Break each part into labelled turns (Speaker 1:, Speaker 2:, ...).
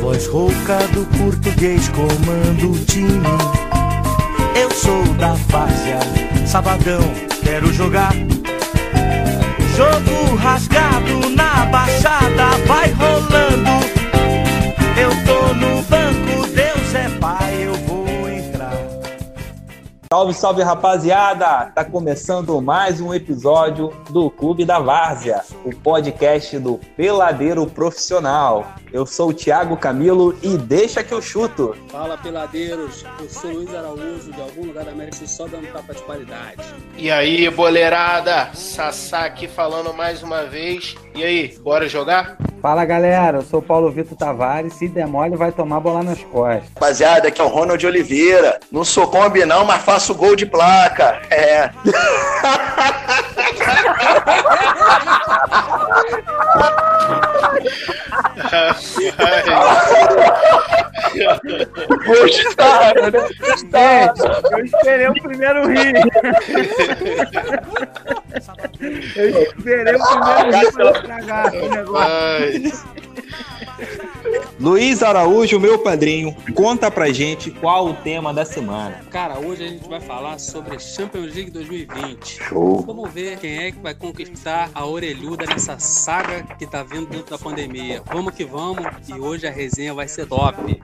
Speaker 1: Voz rouca do português comanda o time. Eu sou da várzea, sabadão, quero jogar. Jogo rasgado na baixada, vai rolando.
Speaker 2: Salve, salve rapaziada! Tá começando mais um episódio do Clube da Várzea, o podcast do Peladeiro Profissional. Eu sou o Thiago Camilo e deixa que eu chuto.
Speaker 3: Fala peladeiros, eu sou Luiz Araújo, de algum lugar da América do Sul, só dando tapa de qualidade.
Speaker 4: E aí, boleirada? Sassá aqui falando mais uma vez. E aí, bora jogar?
Speaker 5: Fala galera, eu sou o Paulo Vitor Tavares. Se der mole, vai tomar bola nas costas.
Speaker 6: Rapaziada, aqui é o Ronald Oliveira. Não sou Kombi, não, mas faço gol de placa. É. Gostaram, né?
Speaker 5: Gente, eu esperei o primeiro rir. Eu esperei o primeiro rir pra estragar o negócio.
Speaker 2: Luiz Araújo, meu padrinho, conta pra gente qual o tema da semana.
Speaker 3: Cara, hoje a gente vai falar sobre a Champions League 2020.
Speaker 6: Show.
Speaker 3: Vamos ver quem é que vai conquistar a orelhuda nessa saga que tá vindo dentro da pandemia. Vamos que vamos, e hoje a resenha vai ser top.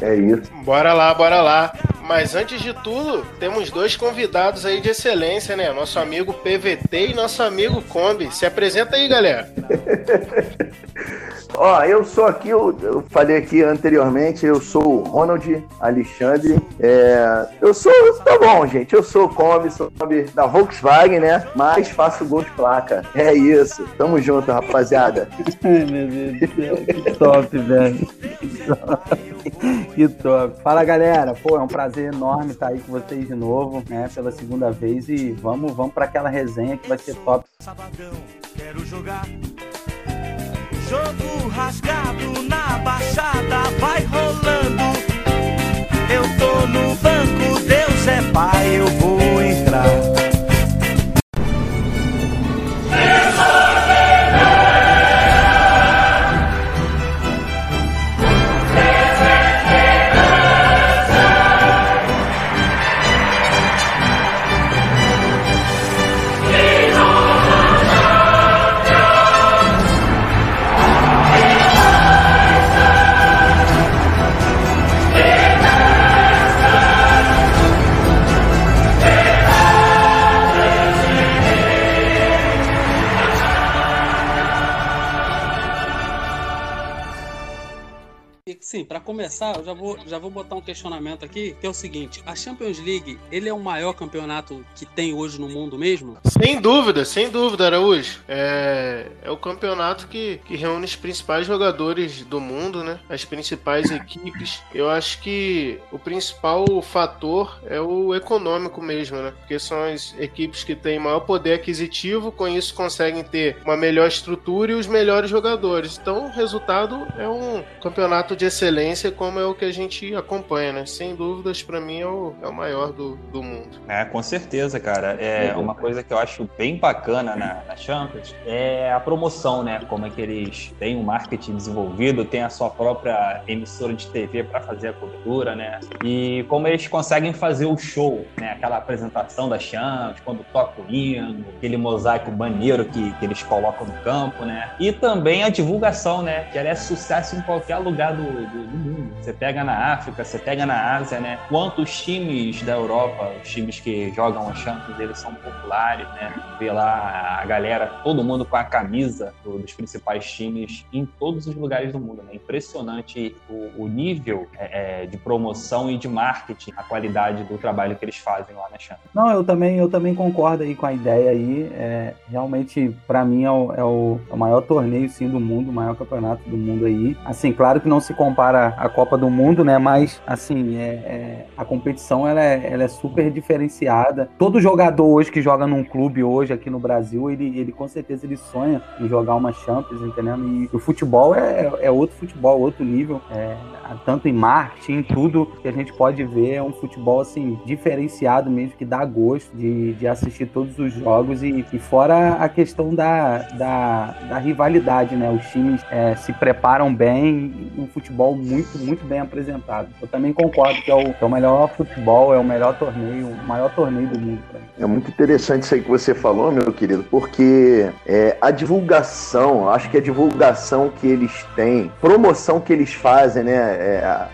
Speaker 6: É isso.
Speaker 4: bora lá, bora lá. Mas antes de tudo, temos dois convidados aí de excelência, né? Nosso amigo PVT e nosso amigo Kombi. Se apresenta aí, galera.
Speaker 6: Ó, eu sou aqui, eu, eu falei aqui anteriormente, eu sou o Ronald Alexandre. É, eu sou, tá bom, gente, eu sou Kombi, sou Kombi da Volkswagen, né? Mas faço gol de placa. É isso. Tamo junto, rapaziada.
Speaker 5: Ai, meu Deus do céu, que top, velho. Que top. Que top. Fala galera, pô, é um prazer enorme estar aí com vocês de novo, né? Pela segunda vez e vamos, vamos para aquela resenha que vai ser top.
Speaker 1: Sabadão, quero jogar. Jogo rasgado na baixada, vai rolando. Eu tô no banco, Deus é pai, eu vou entrar.
Speaker 3: Começar, eu já vou, já vou botar um questionamento aqui, que é o seguinte: a Champions League, ele é o maior campeonato que tem hoje no mundo mesmo?
Speaker 4: Sem dúvida, sem dúvida, Araújo. É, é o campeonato que, que reúne os principais jogadores do mundo, né? As principais equipes. Eu acho que o principal fator é o econômico mesmo, né? Porque são as equipes que têm maior poder aquisitivo, com isso conseguem ter uma melhor estrutura e os melhores jogadores. Então, o resultado é um campeonato de excelência, como é o que a gente acompanha, né? Sem dúvidas, para mim é o, é o maior do, do mundo.
Speaker 2: É, com certeza, cara. É uma coisa que eu acho bem bacana na, na Champions é a promoção, né? Como é que eles têm um marketing desenvolvido, tem a sua própria emissora de TV para fazer a cobertura, né? E como eles conseguem fazer o show, né? Aquela apresentação da Champions, quando toca o hino, aquele mosaico maneiro que, que eles colocam no campo, né? E também a divulgação, né? Que ela é sucesso em qualquer lugar do, do, do mundo. Você pega na África, você pega na Ásia, né? Quantos times da Europa, os times que jogam a Champions, eles são populares, né? Vê lá a galera, todo mundo com a camisa do- dos principais times em todos os lugares do mundo, né? Impressionante o, o nível é, é, de promoção e de marketing, a qualidade do trabalho que eles fazem lá na Champions.
Speaker 5: Não, eu também, eu também concordo aí com a ideia aí. É, realmente, pra mim, é é o- é o maior torneio sim do mundo, o maior campeonato do mundo aí. Assim, claro que não se compara à Copa do Mundo, né? Mas, assim, é, é, a competição ela é, ela é super diferenciada. Todo jogador hoje que joga num clube hoje aqui no Brasil, ele, ele com certeza ele sonha em jogar uma Champions, entendendo? E o futebol é, é outro futebol, outro nível. É, tanto em marketing, em tudo que a gente pode ver, é um futebol assim diferenciado mesmo, que dá gosto de, de assistir todos os jogos e, e fora a questão da, da, da rivalidade, né? Os times é, se preparam bem, um futebol muito, muito bem apresentado. Eu também concordo que é o, que é o melhor futebol, é o melhor torneio, o maior torneio do mundo.
Speaker 6: É muito interessante isso aí que você falou, meu querido, porque é, a divulgação, acho que a divulgação que eles têm, promoção que eles fazem, né? é,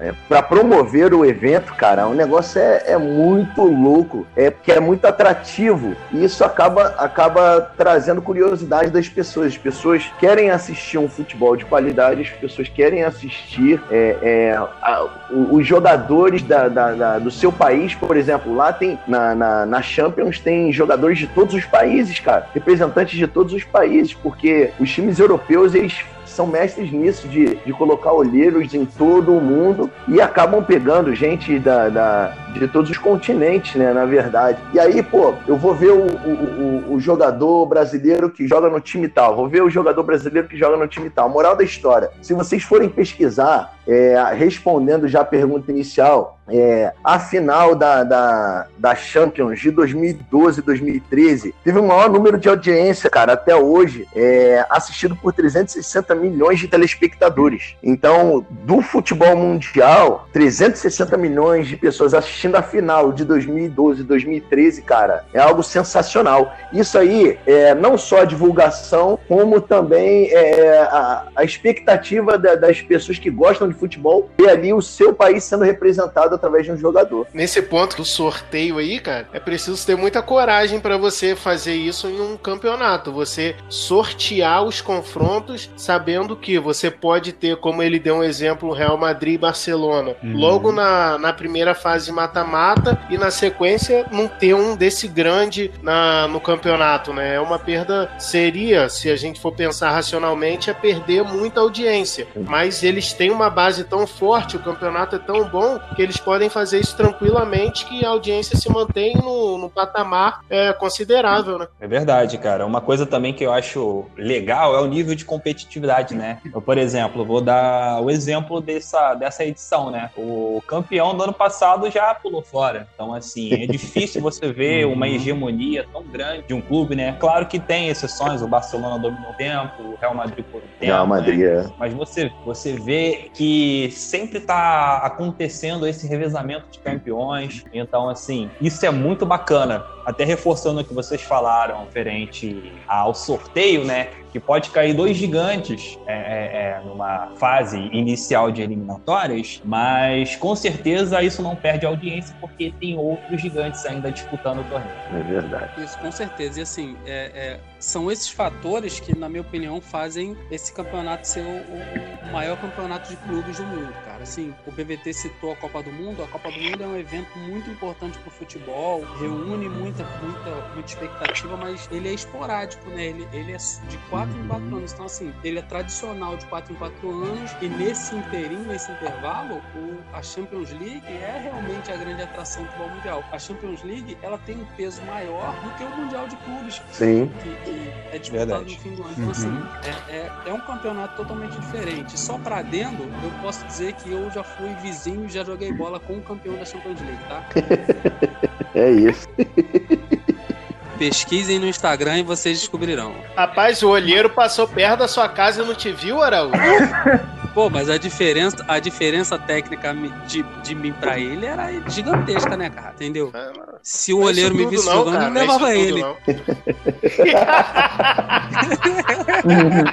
Speaker 6: é, para promover o evento, cara, o negócio é, é muito louco, é que é muito atrativo e isso acaba, acaba trazendo curiosidade das pessoas. As pessoas querem assistir um futebol de qualidade, as pessoas querem assistir é, é a, os jogadores da, da, da, do seu país, por exemplo, lá tem na, na, na Champions tem jogadores de todos os países, cara, representantes de todos os países, porque os times europeus eles são mestres nisso, de, de colocar olheiros em todo o mundo e acabam pegando gente da, da, de todos os continentes, né, na verdade. E aí, pô, eu vou ver o, o, o, jogador brasileiro que joga no time tal, vou ver o jogador brasileiro que joga no time tal. Moral da história, se vocês forem pesquisar, é, respondendo já a pergunta inicial, é, a final da, da, da Champions de 2012 e 2013 teve o maior número de audiência, cara, até hoje, é, assistido por 360 milhões de telespectadores. Então, do futebol mundial, 360 milhões de pessoas assistindo a final de 2012 e 2013, cara, é algo sensacional. Isso aí é não só a divulgação, como também é, a, a expectativa da, das pessoas que gostam de futebol ver ali o seu país sendo representado através de um jogador.
Speaker 4: Nesse ponto do sorteio aí, cara, é preciso ter muita coragem para você fazer isso em um campeonato. Você sortear os confrontos sabendo que você pode ter, como ele deu um exemplo, Real Madrid e Barcelona, uhum. logo na, na primeira fase mata-mata e na sequência não ter um desse grande na, no campeonato, né? É uma perda, seria, se a gente for pensar racionalmente, é perder muita audiência. Mas eles têm uma base tão forte, o campeonato é tão bom que eles podem fazer isso tranquilamente que a audiência se mantém no, no patamar é, considerável, né?
Speaker 2: É verdade, cara. Uma coisa também que eu acho legal é o nível de competitividade, né? Eu, por exemplo, vou dar o exemplo dessa, dessa edição, né? O campeão do ano passado já pulou fora. Então, assim, é difícil você ver uma uhum. hegemonia tão grande de um clube, né? Claro que tem exceções, o Barcelona dominou o tempo, o Real Madrid por um tempo.
Speaker 6: Real Madrid,
Speaker 2: né? é. Mas você, você vê que sempre tá acontecendo esse revezamento de campeões. Então, assim, isso é muito bacana. Até reforçando o que vocês falaram referente ao sorteio, né? Que pode cair dois gigantes é, é, é, numa fase inicial de eliminatórias, mas com certeza isso não perde audiência porque tem outros gigantes ainda disputando o torneio.
Speaker 6: É verdade.
Speaker 3: Isso, com certeza. E assim, é, é são esses fatores que, na minha opinião, fazem esse campeonato ser o, o maior campeonato de clubes do mundo, cara. Assim, o PVT citou a Copa do Mundo. A Copa do Mundo é um evento muito importante para o futebol, reúne muita, muita, muita expectativa, mas ele é esporádico, né? Ele, ele é de 4 em 4 anos. Então, assim, ele é tradicional de 4 em 4 anos e nesse inteirinho, nesse intervalo, o, a Champions League é realmente a grande atração do futebol mundial. A Champions League, ela tem um peso maior do que o Mundial de Clubes.
Speaker 6: Sim.
Speaker 3: Que, que é disputado Verdade. no fim do ano. Então, assim, uhum. assim, é, é, é, um campeonato totalmente diferente. Só para dentro, eu posso dizer que eu já fui vizinho e já joguei bola com o campeão da Champions League, tá?
Speaker 6: é isso.
Speaker 3: Pesquisem no Instagram e vocês descobrirão.
Speaker 4: Rapaz, o olheiro passou perto da sua casa e não te viu, Araújo?
Speaker 3: Pô, mas a diferença, a diferença técnica de, de mim pra ele era gigantesca, né, cara? Entendeu? É, Se o olheiro me visse jogando, eu não levava ele.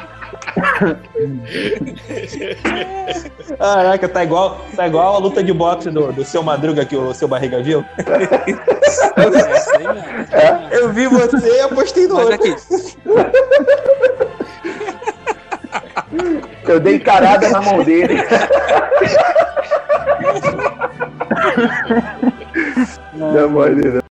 Speaker 2: Caraca, tá igual, tá igual a luta de boxe do, do seu Madruga que o seu barriga viu. É, eu vi você e apostei no Mas outro. Aqui.
Speaker 6: Eu dei encarada na mão dele. Não, maneira.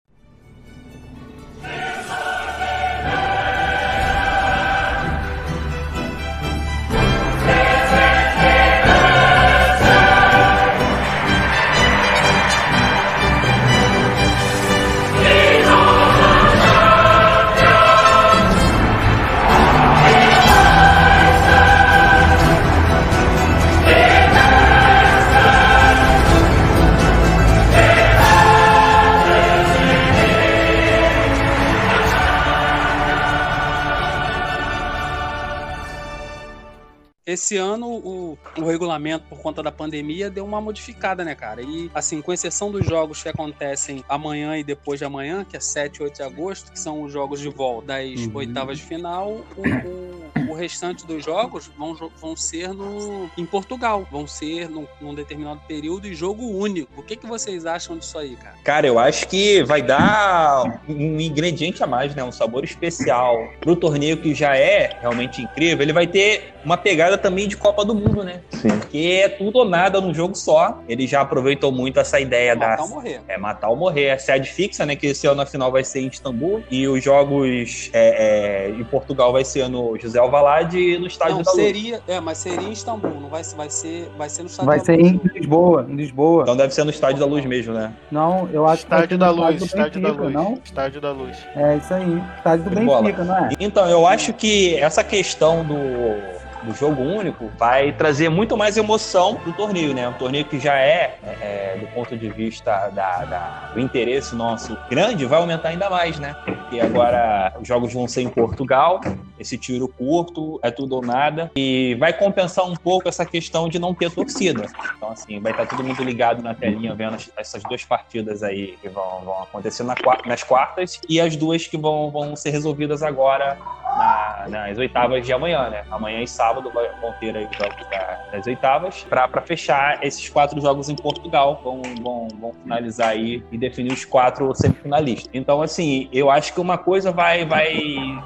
Speaker 3: Esse ano o, o regulamento, por conta da pandemia, deu uma modificada, né, cara? E, assim, com exceção dos jogos que acontecem amanhã e depois de amanhã, que é 7 e 8 de agosto, que são os jogos de volta das
Speaker 5: Uhum.
Speaker 3: oitavas de final, o, o, o restante dos jogos vão, vão ser no, em Portugal. Vão ser num, num determinado período e jogo único. O que, que vocês acham disso aí, cara?
Speaker 2: Cara, eu acho que vai dar um ingrediente a mais, né? Um sabor especial pro torneio que já é realmente incrível. Ele vai ter uma pegada também de Copa do Mundo, né?
Speaker 6: Sim.
Speaker 2: Porque é tudo ou nada num jogo só. Ele já aproveitou muito essa ideia da
Speaker 3: Matar ou morrer.
Speaker 2: é matar ou morrer. A sede fixa, né? Que esse ano a final vai ser em Istambul. E os jogos é, é, em Portugal vai ser no José Alvalade e no Estádio
Speaker 3: Não,
Speaker 2: da Luz.
Speaker 3: seria, é, mas seria em Istambul, não vai, vai ser, vai ser no estádio
Speaker 5: Vai
Speaker 3: da
Speaker 5: ser
Speaker 3: Luz,
Speaker 5: em
Speaker 3: o-
Speaker 5: Lisboa, em Lisboa.
Speaker 2: Então deve ser no Estádio da Luz mesmo, né?
Speaker 5: Não, eu acho que ser
Speaker 4: Estádio
Speaker 5: no
Speaker 4: da Luz, estádio da Luz.
Speaker 5: Não?
Speaker 4: Estádio da Luz.
Speaker 5: É isso aí. Estádio do
Speaker 2: De bola.
Speaker 5: Benfica, não é?
Speaker 2: Então, eu acho que essa questão do, do jogo único vai trazer muito mais emoção do torneio, né? Um torneio que já é, é, do ponto de vista da, da- do interesse nosso grande, vai aumentar ainda mais, né? Porque agora os jogos vão ser em Portugal, esse tiro curto, é tudo ou nada, e vai compensar um pouco essa questão de não ter torcida. Então, assim, vai estar todo mundo ligado na telinha vendo as- essas duas partidas aí que vão, vão acontecer na nas quartas e as duas que vão, vão ser resolvidas agora na- nas oitavas de amanhã, né? Amanhã e sábado vão ter aí os jogos da- das oitavas para fechar esses quatro jogos em Portugal. Vão, vão, vão finalizar aí e definir os quatro semifinalistas. Então, assim, eu acho que uma coisa vai, vai,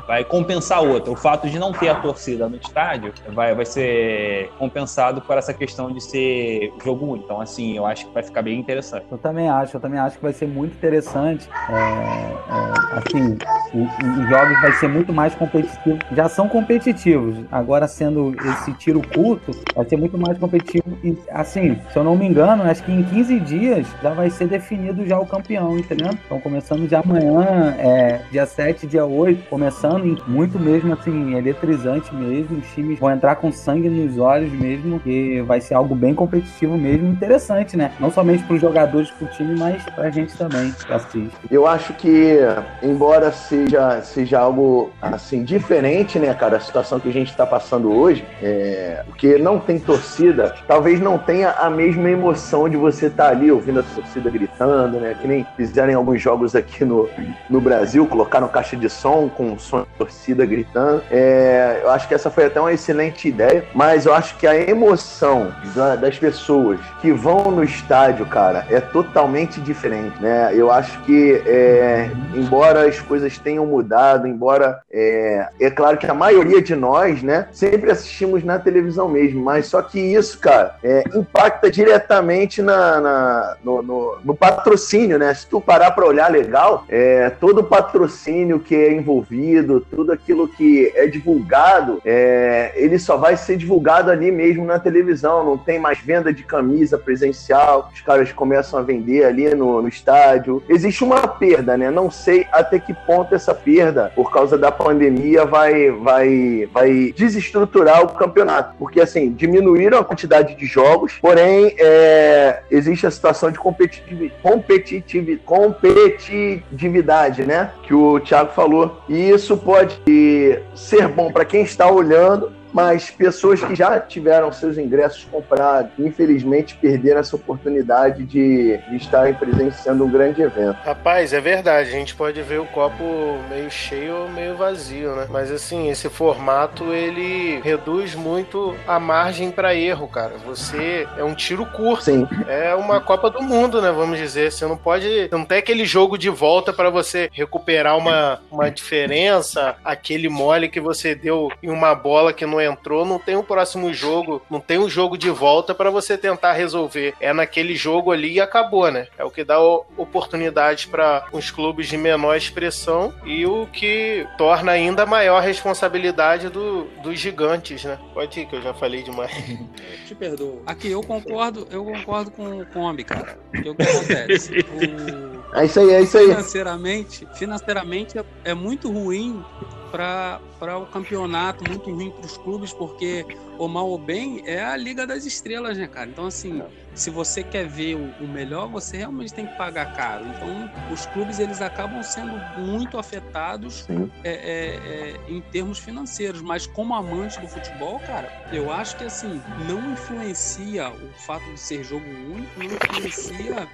Speaker 2: vai compensar a outra. O fato de não ter a torcida no estádio vai, vai ser compensado por essa questão de ser jogo único. Então, assim, eu acho que vai ficar bem interessante.
Speaker 5: Eu também acho, eu também acho que vai ser muito interessante. É, é, assim, os jogos vai ser muito mais competitivos. Já são competitivos. Agora, sendo esse tiro curto, vai ser muito mais competitivo. E, assim, se eu não me engano, acho que em 15 dias já vai ser definido já o campeão, entendeu? Então, começando de amanhã, é, dia 7, dia 8, começando muito mesmo, assim, eletrizante mesmo. Os times vão entrar com sangue nos olhos mesmo, que vai ser algo bem competitivo mesmo, interessante, né? Não somente para os jogadores, para o time, mas para a gente também, que assiste.
Speaker 6: Eu acho que, embora seja, seja algo assim diferente, né, cara, a situação que a gente está passando hoje, é, porque não tem torcida, talvez não tenha a mesma emoção de você estar ali ouvindo a torcida gritando, né, que nem fizeram em alguns jogos aqui no, no Brasil, colocaram caixa de som com som da torcida gritando. É, eu acho que essa foi até uma excelente ideia, mas eu acho que a emoção da- das pessoas que vão no estádio, cara, é totalmente diferente, né? Eu acho que, é, embora as coisas tenham mudado, embora é, é claro que a maioria de nós, né, sempre assistimos na televisão mesmo, mas só que isso, cara, é, impacta diretamente na, na- no, no- no patrocínio, né? Se tu parar para olhar legal, é, todo o patrocínio que é envolvido, tudo aquilo que é divulgado, é, ele só vai ser divulgado ali mesmo na televisão, não tem mais venda de camisa presencial, os caras começam a vender ali no, no estádio. Existe uma perda, né? Não sei até que ponto essa perda, por causa da pandemia, vai, vai, vai desestruturar o campeonato. Porque, assim, diminuíram a quantidade de jogos, porém, é, existe a situação de competitivi- competitivi- competitividade, né? Que o Thiago falou. E isso pode ser bom para quem está olhando, mas pessoas que já tiveram seus ingressos comprados, infelizmente perderam essa oportunidade de, de estarem presenciando um grande evento.
Speaker 4: Rapaz, é verdade. A gente pode ver o copo meio cheio ou meio vazio, né? Mas assim, esse formato ele reduz muito a margem para erro, cara. Você é um tiro curto.
Speaker 6: Sim,
Speaker 4: É uma Copa do Mundo, né? Vamos dizer. Você não pode. Não tem aquele jogo de volta para você recuperar uma, uma diferença, aquele mole que você deu em uma bola que não entrou. Não tem um próximo jogo, não tem um jogo de volta para você tentar resolver. É naquele jogo ali e acabou, né? É o que dá o- oportunidade para os clubes de menor expressão e o que torna ainda maior a responsabilidade do, dos gigantes, né? Pode ir, que eu já falei demais.
Speaker 3: Te perdoo. Aqui eu concordo, eu concordo com o Kombi, cara. Porque o que acontece? O-
Speaker 6: é isso aí, é isso aí.
Speaker 3: financeiramente, financeiramente é, é muito ruim para o campeonato, muito ruim para os clubes, porque o mal ou bem é a Liga das Estrelas, né, cara? Então, assim, se você quer ver o, o melhor, você realmente tem que pagar caro. Então, os clubes eles acabam sendo muito afetados é, é, é, em termos financeiros. Mas como amante do futebol, cara, eu acho que assim não influencia o fato de ser jogo único, não influencia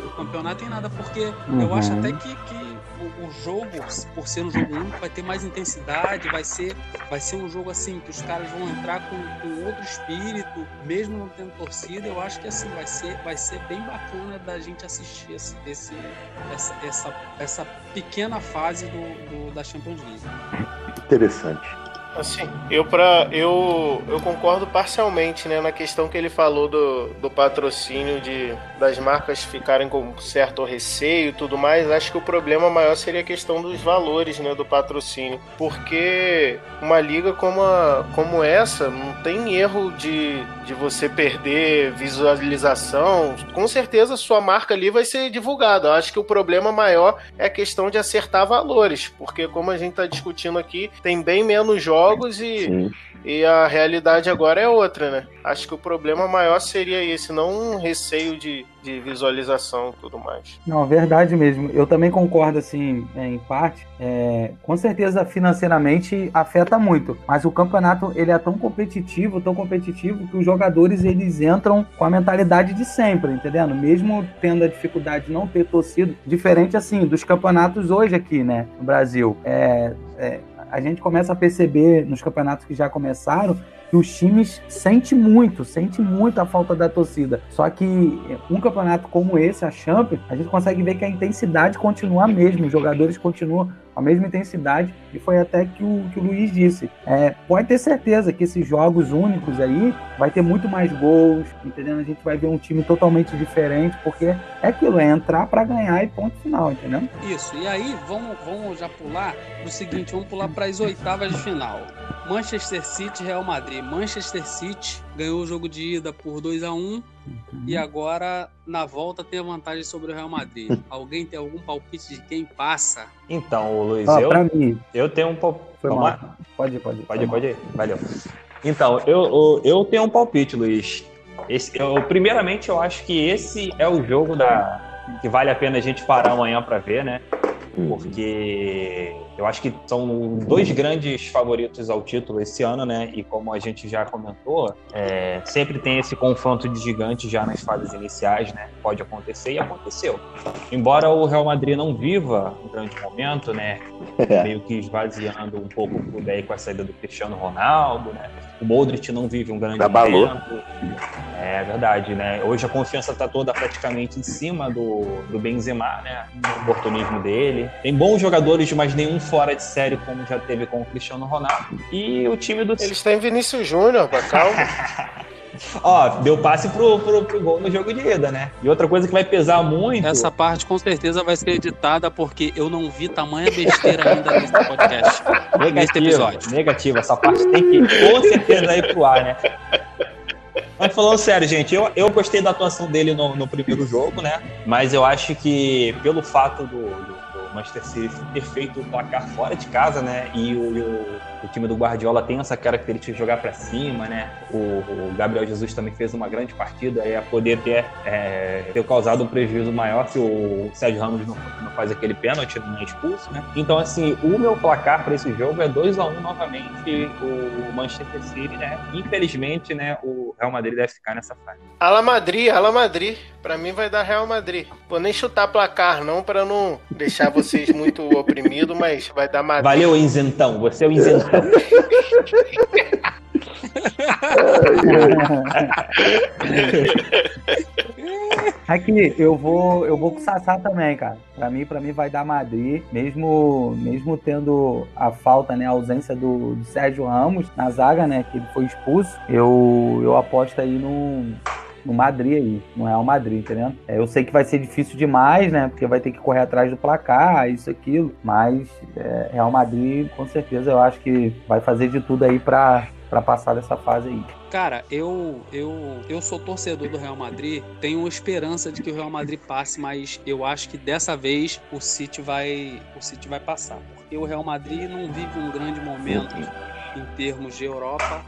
Speaker 3: o, o, o campeonato em nada, porque uhum. eu acho até que, que o, jogo, por ser um jogo único, vai ter mais intensidade, vai ser, vai ser um jogo assim que os caras vão entrar com, com outro espírito, mesmo não tendo torcida. Eu acho que assim vai ser, vai ser bem bacana da gente assistir esse, esse essa, essa, essa pequena fase do, do da Champions League.
Speaker 6: Interessante.
Speaker 4: Assim, eu para eu, eu concordo parcialmente, né, na questão que ele falou do, do patrocínio de das marcas ficarem com certo receio e tudo mais. Acho que o problema maior seria a questão dos valores, né, do patrocínio, porque uma liga como a, como essa não tem erro de, de você perder visualização. Com certeza sua marca ali vai ser divulgada. Acho que o problema maior é a questão de acertar valores, porque como a gente está discutindo aqui, tem bem menos jogos jogos e, e a realidade agora é outra, né? Acho que o problema maior seria esse, não um receio de, de visualização e tudo mais.
Speaker 5: Não, verdade mesmo. Eu também concordo, assim, é, em parte. É, com certeza, financeiramente, afeta muito. Mas o campeonato, ele é tão competitivo, tão competitivo, que os jogadores, eles entram com a mentalidade de sempre, entendendo? Mesmo tendo a dificuldade de não ter torcido, diferente, assim, dos campeonatos hoje aqui, né, no Brasil. É, é, a gente começa a perceber nos campeonatos que já começaram que os times sentem muito, sente muito a falta da torcida. Só que um campeonato como esse, a Champions, a gente consegue ver que a intensidade continua a mesma, os jogadores continuam a mesma intensidade, e foi até que o que o Luiz disse. É, pode ter certeza que esses jogos únicos aí vai ter muito mais gols, entendendo? A gente vai ver um time totalmente diferente, porque é aquilo, é entrar para ganhar e ponto final, entendeu?
Speaker 3: Isso, e aí vamos, vamos já pular o seguinte, vamos pular para as oitavas de final. Manchester City Real Madrid. Manchester City ganhou o jogo de ida por 2 a 1 uhum. e agora na volta tem a vantagem sobre o Real Madrid. Alguém tem algum palpite de quem passa?
Speaker 2: Então, Luiz, ah, eu,
Speaker 5: mim.
Speaker 2: eu tenho um palpite.
Speaker 5: Pode ir, pode ir.
Speaker 2: Pode ir, pode ir. Valeu. Então, eu, eu, eu tenho um palpite, Luiz. Esse, eu, primeiramente, eu acho que esse é o jogo da que vale a pena a gente parar amanhã para ver, né? Porque eu acho que são dois grandes favoritos ao título esse ano, né? E como a gente já comentou, é, sempre tem esse confronto de gigantes já nas fases iniciais, né? Pode acontecer e aconteceu. Embora o Real Madrid não viva um grande momento, né? É. Meio que esvaziando um pouco o clube aí com a saída do Cristiano Ronaldo, né? O Modric não vive um grande momento. É verdade, né? Hoje a confiança está toda praticamente em cima do, do Benzema, né? O oportunismo dele. Tem bons jogadores, mas nenhum fora de série como já teve com o Cristiano Ronaldo. E o time do.
Speaker 4: Eles têm Vinícius Júnior, calma.
Speaker 2: Ó, deu passe pro, pro, pro, gol no jogo de ida, né? E outra coisa que vai pesar muito.
Speaker 3: Essa parte com certeza vai ser editada porque eu não vi tamanha besteira ainda nesse podcast.
Speaker 2: Negativo, nesse episódio. Negativo, essa parte tem que com certeza ir pro ar, né? Mas falando sério, gente, eu, eu gostei da atuação dele no, no primeiro jogo, né? Mas eu acho que pelo fato do, do Manchester City ter feito o placar fora de casa, né? E o, o, o time do Guardiola tem essa característica de jogar para cima, né? O, o, Gabriel Jesus também fez uma grande partida e a poder ter, é, ter causado um prejuízo maior se o Sérgio Ramos não, não faz aquele pênalti, não é expulso, né? Então, assim, o meu placar para esse jogo é 2 a 1 um, novamente o Manchester City, né? Infelizmente, né? O Real Madrid deve ficar nessa fase.
Speaker 4: Ala Madrid, Ala Madrid. Para mim vai dar Real Madrid. Vou nem chutar placar não para não deixar vocês muito oprimidos, mas vai dar Madrid.
Speaker 2: Valeu, Inzentão. Você é o Inzentão.
Speaker 5: Aqui, eu vou, eu vou com o Sassá também, cara. Para mim, para mim vai dar Madrid, mesmo mesmo tendo a falta, né, a ausência do, do Sérgio Ramos na zaga, né, que ele foi expulso. Eu eu aposto aí no no Madrid aí, no Real Madrid, entendeu? É, eu sei que vai ser difícil demais, né? Porque vai ter que correr atrás do placar, isso, aquilo. Mas é, Real Madrid, com certeza, eu acho que vai fazer de tudo aí para para passar dessa fase aí.
Speaker 3: Cara, eu, eu, eu sou torcedor do Real Madrid, tenho esperança de que o Real Madrid passe, mas eu acho que dessa vez o City vai, o City vai passar, porque o Real Madrid não vive um grande momento em termos de Europa.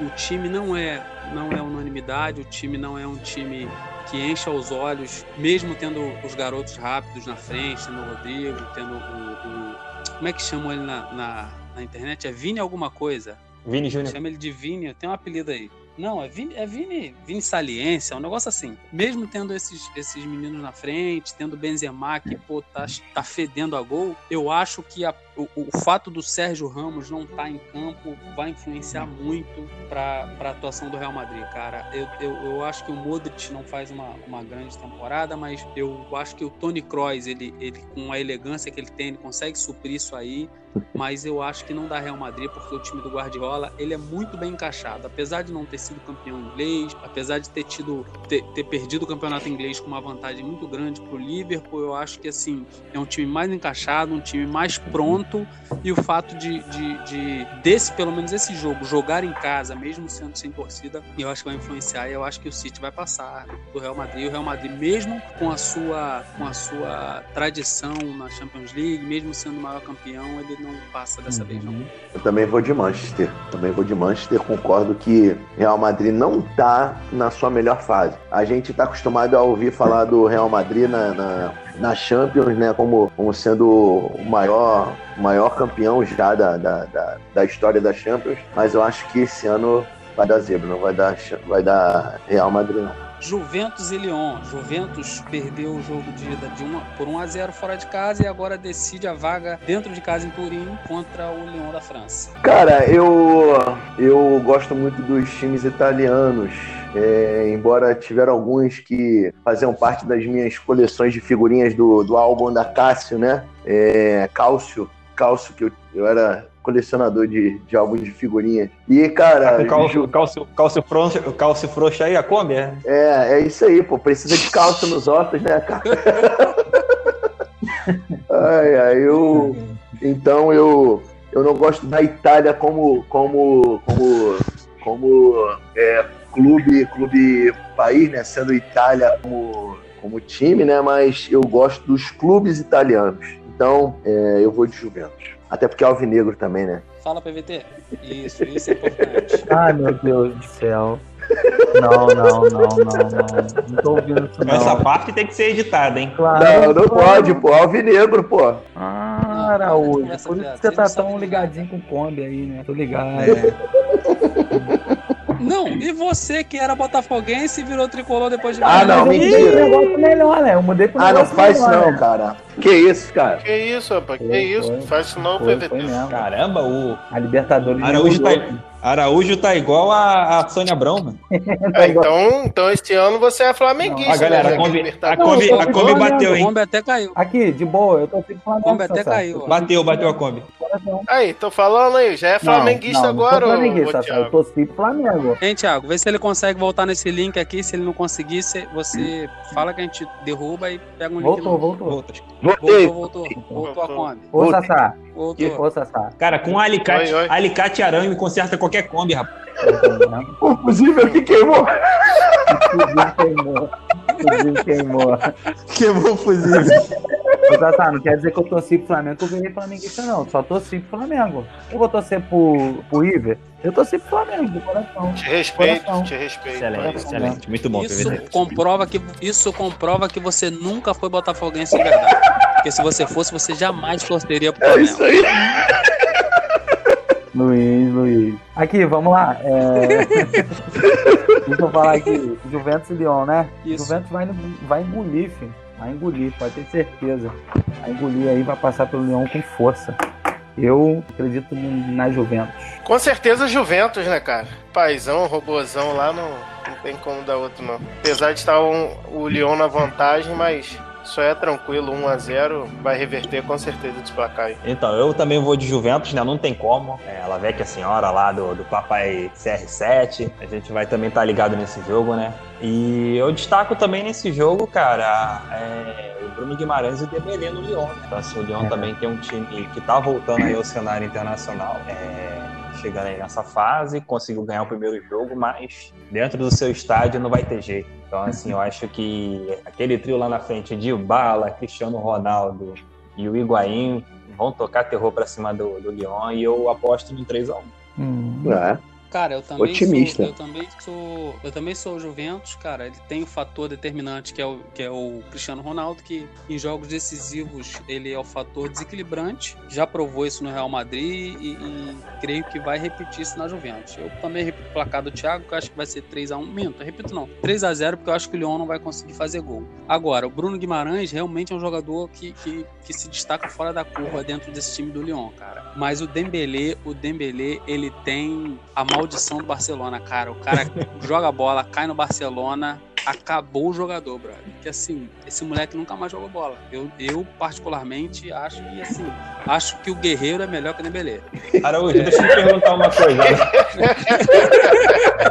Speaker 3: O, o time não é, não é unanimidade, o time não é um time que encha os olhos, mesmo tendo os garotos rápidos na frente, tendo o Rodrigo, tendo o. o como é que chamam ele na, na, na internet? É Vini alguma coisa?
Speaker 2: Vini Júnior.
Speaker 3: Chama ele de Vini, tem um apelido aí. Não, é Vini, é Vini, Vini Saliência, é um negócio assim. Mesmo tendo esses, esses meninos na frente, tendo Benzema que, pô, tá, tá fedendo a gol, eu acho que a, o, o fato do Sérgio Ramos não estar tá em campo vai influenciar muito para a atuação do Real Madrid, cara. Eu, eu, eu acho que o Modric não faz uma, uma grande temporada, mas eu acho que o Tony Kroos, ele, ele, com a elegância que ele tem, ele consegue suprir isso aí mas eu acho que não dá Real Madrid porque o time do Guardiola ele é muito bem encaixado, apesar de não ter sido campeão inglês, apesar de ter tido ter, ter perdido o campeonato inglês com uma vantagem muito grande para o Liverpool, eu acho que assim é um time mais encaixado, um time mais pronto e o fato de, de, de desse pelo menos esse jogo jogar em casa, mesmo sendo sem torcida, eu acho que vai influenciar e eu acho que o City vai passar do Real Madrid, o Real Madrid mesmo com a sua com a sua tradição na Champions League, mesmo sendo o maior campeão, ele não passa dessa uhum. vez, não.
Speaker 6: Eu também vou de Manchester. Também vou de Manchester. Concordo que Real Madrid não tá na sua melhor fase. A gente tá acostumado a ouvir falar do Real Madrid na, na, na Champions, né? Como, como sendo o maior, maior campeão já da, da, da, da história da Champions. Mas eu acho que esse ano vai dar zebra, não vai dar, vai dar Real Madrid, não.
Speaker 3: Juventus e Lyon. Juventus perdeu o jogo de ida de uma, por 1 a 0 fora de casa e agora decide a vaga dentro de casa em Turim contra o Lyon da França.
Speaker 6: Cara, eu eu gosto muito dos times italianos. É, embora tiveram alguns que faziam parte das minhas coleções de figurinhas do, do álbum da Cássio, né? É, Cálcio, Cálcio, que eu, eu era colecionador de, de álbuns de figurinha. E, cara.
Speaker 2: Tá cálcio, cálcio, cálcio, frouxo, frouxo aí, a Kombi, é?
Speaker 6: É, é isso aí, pô. Precisa de cálcio nos ossos, né, cara? ai, ai, eu. Então eu. Eu não gosto da Itália como. como. como. como é, clube, clube país, né? Sendo Itália como, como time, né? Mas eu gosto dos clubes italianos. Então, é, eu vou de Juventus. Até porque é alvinegro também, né?
Speaker 3: Fala, PVT. Isso, isso é importante.
Speaker 5: Ai, meu Deus do céu. Não, não, não, não, não. Não tô ouvindo isso, não.
Speaker 2: Essa parte tem que ser editada, hein?
Speaker 6: Claro. Não, não pode, pô. Alvinegro, pô.
Speaker 5: Ah, Araújo. Por isso que você tá tão ligadinho com o Kombi aí, né? Tô ligado. É.
Speaker 3: Não, e você que era botafoguense e virou tricolor depois de
Speaker 6: Ah, não, mentira.
Speaker 5: negócio melhor, né? Eu mudei pro
Speaker 6: Ah, não faz isso não, né? cara. Que isso, cara?
Speaker 4: Que isso, rapaz? Que isso? Foi. Faz isso não, foi, PVT.
Speaker 2: Caramba, o.
Speaker 5: A Libertadores.
Speaker 2: Araújo tá, Araújo tá igual a, a Sônia Abrão, mano.
Speaker 4: é, então, então, este ano você é flamenguista.
Speaker 2: Não, a galera, né? a Kombi, a Kombi, a Kombi bateu, hein? A
Speaker 3: Kombi até caiu.
Speaker 5: Aqui, de boa, eu tô sempre
Speaker 3: falando. A Kombi até caiu.
Speaker 2: Bateu, bateu a Kombi.
Speaker 4: Aí, tô falando aí, já é flamenguista não, não, agora, não
Speaker 5: flamenguista, ô, Eu torci pro Flamengo.
Speaker 3: Hein, Thiago, vê se ele consegue voltar nesse link aqui. Se ele não conseguir, você fala que a gente derruba e pega um link.
Speaker 5: Voltou, voltou.
Speaker 3: Voltou, voltou, voltou. Voltou a Kombi.
Speaker 5: Ô, Sassá.
Speaker 3: Voltou.
Speaker 5: Ô, Sassá.
Speaker 2: Cara, com alicate, oi, oi. alicate arame conserta qualquer Kombi, rapaz.
Speaker 6: O fusível que queimou.
Speaker 5: O queimou. O queimou.
Speaker 2: Queimou o fusível.
Speaker 5: Ô, tá, não quer dizer que eu torci pro Flamengo que eu virei flamenguista, não. Só torci pro Flamengo. Eu vou torcer pro, pro River. Eu torci pro Flamengo, de coração.
Speaker 4: Te respeito, coração. te respeito.
Speaker 2: Excelente, excelente. Muito bom,
Speaker 3: isso comprova que Isso comprova que você nunca foi botafoguense de verdade. Porque se você fosse, você jamais torceria pro Flamengo. É isso aí.
Speaker 5: Luiz, Luiz. Aqui, vamos lá. É... Deixa eu falar aqui. Juventus e Lyon, né? Isso. Juventus vai, vai engolir, filho. Vai engolir, pode ter certeza. Vai engolir aí, vai passar pelo Lyon com força. Eu acredito na Juventus.
Speaker 4: Com certeza Juventus, né, cara? Paizão, robozão lá não, não tem como dar outro, não. Apesar de estar um, o Lyon na vantagem, mas só é tranquilo, 1 a 0 vai reverter com certeza desse placar aí.
Speaker 2: Então, eu também vou de Juventus, né? Não tem como. É, ela vê que a senhora lá do, do papai CR7. A gente vai também estar tá ligado nesse jogo, né? E eu destaco também nesse jogo, cara, é, o Bruno Guimarães e o Dembélé no Lyon. Né? Então, assim, o Lyon é. também tem um time que tá voltando aí ao cenário internacional. É, chegando aí nessa fase, conseguiu ganhar o primeiro jogo, mas dentro do seu estádio não vai ter jeito. Então, assim, eu acho que aquele trio lá na frente de Bala, Cristiano Ronaldo e o Higuaín vão tocar terror para cima do, do Lyon e eu aposto no 3x1.
Speaker 5: Hum.
Speaker 6: É.
Speaker 3: Cara, eu também
Speaker 6: Otimista.
Speaker 3: sou. Eu também sou. Eu também sou o Juventus, cara. Ele tem o fator determinante que é o, que é o Cristiano Ronaldo, que em jogos decisivos ele é o fator desequilibrante. Já provou isso no Real Madrid e, e creio que vai repetir isso na Juventus. Eu também repito o placar do Thiago, que eu acho que vai ser 3x1. Minto, eu repito não. 3x0, porque eu acho que o Lyon não vai conseguir fazer gol. Agora, o Bruno Guimarães realmente é um jogador que, que, que se destaca fora da curva dentro desse time do Lyon, cara. Mas o Dembélé, o Dembélé, ele tem a maldição do Barcelona, cara. O cara joga a bola, cai no Barcelona, acabou o jogador, brother. Que assim, esse moleque nunca mais jogou bola. Eu, eu particularmente acho que assim, acho que o Guerreiro é melhor que o Dembélé.
Speaker 2: Araújo, deixa eu te perguntar uma coisa.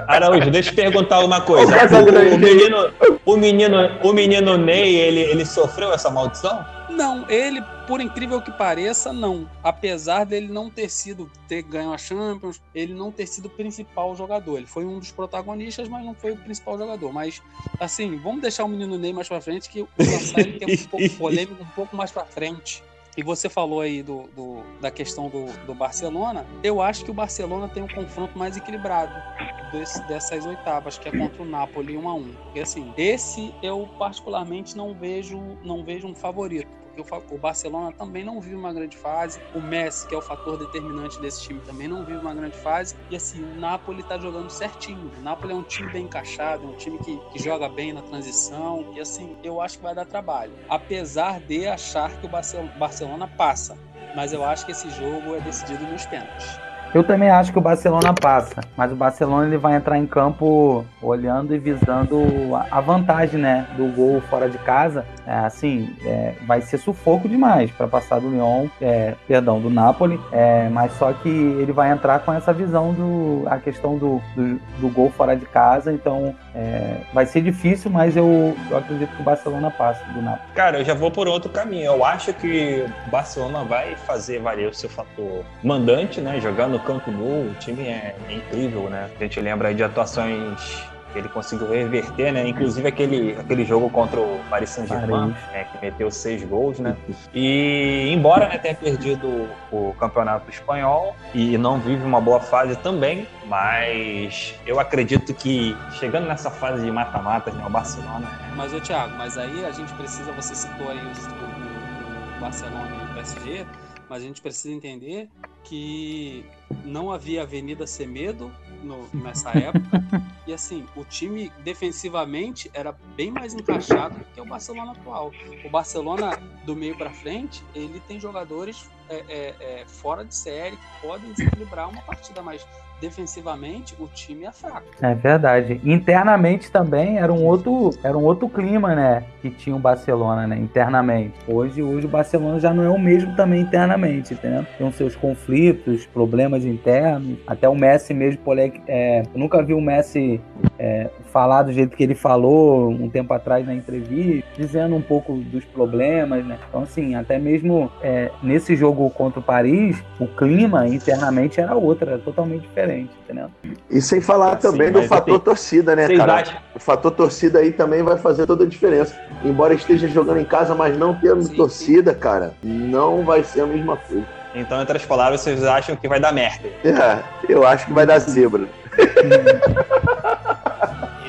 Speaker 2: Araújo, deixa eu te perguntar uma coisa. O, o menino, o menino, o menino Ney, ele, ele sofreu essa maldição?
Speaker 3: Não, ele, por incrível que pareça, não. Apesar dele não ter sido, ter ganho a Champions, ele não ter sido o principal jogador. Ele foi um dos protagonistas, mas não foi o principal jogador. Mas, assim, vamos deixar o menino Ney mais pra frente, que o Lassari tem um pouco polêmico, um pouco mais pra frente. E você falou aí do, do- da questão do, do Barcelona. Eu acho que o Barcelona tem um confronto mais equilibrado desse- dessas oitavas, que é contra o Napoli 1 a 1 Porque assim, esse eu particularmente não vejo, não vejo um favorito. Porque o, Barcelona também não vive uma grande fase. O Messi, que é o fator determinante desse time, também não vive uma grande fase. E assim, o Napoli tá jogando certinho. O Napoli é um time bem encaixado, um time que, que joga bem na transição. E assim, eu acho que vai dar trabalho. Apesar de achar que o Barcel- Barcelona passa. Mas eu acho que esse jogo é decidido nos pênaltis.
Speaker 5: Eu também acho que o Barcelona passa, mas o Barcelona ele vai entrar em campo olhando e visando a- vantagem, né, do gol fora de casa. É, assim, é, vai ser sufoco demais para passar do Lyon, é, perdão, do Napoli. É, mas só que ele vai entrar com essa visão do a questão do, do, do gol fora de casa. Então, é, vai ser difícil, mas eu, eu acredito que o Barcelona passa do Napoli.
Speaker 2: Cara, eu já vou por outro caminho. Eu acho que o Barcelona vai fazer valer o seu fator mandante, né? Jogando no Campo Nou, o time é, é incrível, né? A gente lembra aí de atuações que ele conseguiu reverter, né? Inclusive aquele, aquele jogo contra o Paris Saint-Germain, né? que meteu seis gols, né? E embora né, tenha perdido o campeonato espanhol e não vive uma boa fase também, mas eu acredito que chegando nessa fase de mata-matas, né? O Barcelona
Speaker 3: Mas, ô Thiago, mas aí a gente precisa, você citou aí o, o- o Barcelona e o PSG, mas a gente precisa entender que não havia Avenida Semedo no- nessa época. e assim, o time defensivamente era bem mais encaixado do que o Barcelona atual. O Barcelona, do meio para frente, ele tem jogadores é, é, é, fora de série que podem desequilibrar uma partida, mas defensivamente o time é fraco.
Speaker 5: É verdade. Internamente também era um outro, era um outro clima, né? Que tinha o Barcelona, né? Internamente. Hoje, hoje o Barcelona já não é o mesmo também internamente, entendeu? Tem os seus conflitos, problemas internos. Até o Messi mesmo, é, eu nunca vi o Messi é, falar do jeito que ele falou um tempo atrás na entrevista, dizendo um pouco dos problemas, né? Então, assim, até mesmo é, nesse jogo contra o Paris, o clima internamente era outro, era totalmente diferente, entendeu?
Speaker 6: E sem falar
Speaker 2: Assim,
Speaker 6: também do fator
Speaker 2: assim,
Speaker 6: torcida, né,
Speaker 2: Vocês
Speaker 6: cara? O fator torcida aí também vai fazer toda a diferença. Embora esteja jogando em casa, mas não tendo torcida, cara, não vai ser a mesma coisa.
Speaker 2: Então, entre as palavras, vocês acham que vai dar merda.
Speaker 6: É, eu acho que vai dar zebra.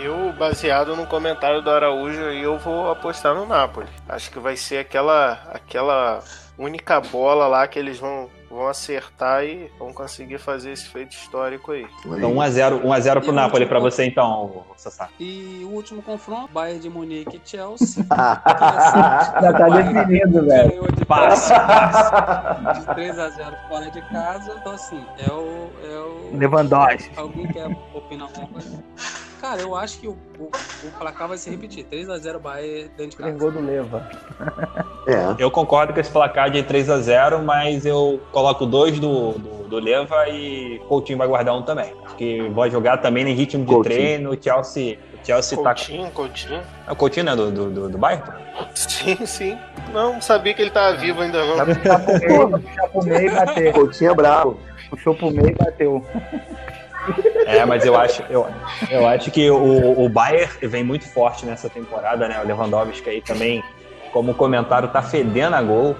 Speaker 4: Eu, baseado no comentário do Araújo, eu vou apostar no Napoli. Acho que vai ser aquela, aquela única bola lá que eles vão, vão acertar e vão conseguir fazer esse feito histórico aí.
Speaker 2: Então, 1x0 1x0 pro
Speaker 3: E
Speaker 2: Napoli pra você, então, Sassá.
Speaker 3: E o último confronto, Bayern de Munique e Chelsea.
Speaker 5: Já tá definido, velho.
Speaker 3: De,
Speaker 2: passe.
Speaker 3: de 3 a 0 fora de casa. Então, assim, é o. É o
Speaker 5: Lewandowski.
Speaker 3: Alguém quer opinar alguma coisa? Cara, eu acho que o, o, o placar vai se repetir. 3x0 Bayern dentro de casa.
Speaker 5: gol do Leva.
Speaker 6: É,
Speaker 2: Eu concordo com esse placar de 3x0, mas eu coloco dois do, do, do Leva e o Coutinho vai guardar um também. Porque vai jogar também em ritmo de
Speaker 6: Coutinho.
Speaker 2: treino. O Chelsea, o Chelsea tá.
Speaker 4: Coutinho, Coutinho.
Speaker 2: É o Coutinho, né? Do, do, do, do bairro?
Speaker 4: Sim, sim. Não, sabia que ele tava vivo ainda não.
Speaker 5: Puxar pro meio, puxar pro meio e bater.
Speaker 6: Coutinho é bravo.
Speaker 5: Puxou pro meio e bateu.
Speaker 2: É, mas eu acho, eu, eu acho que o, o Bayern vem muito forte nessa temporada, né? O Lewandowski aí também, como o comentário, tá fedendo a gol.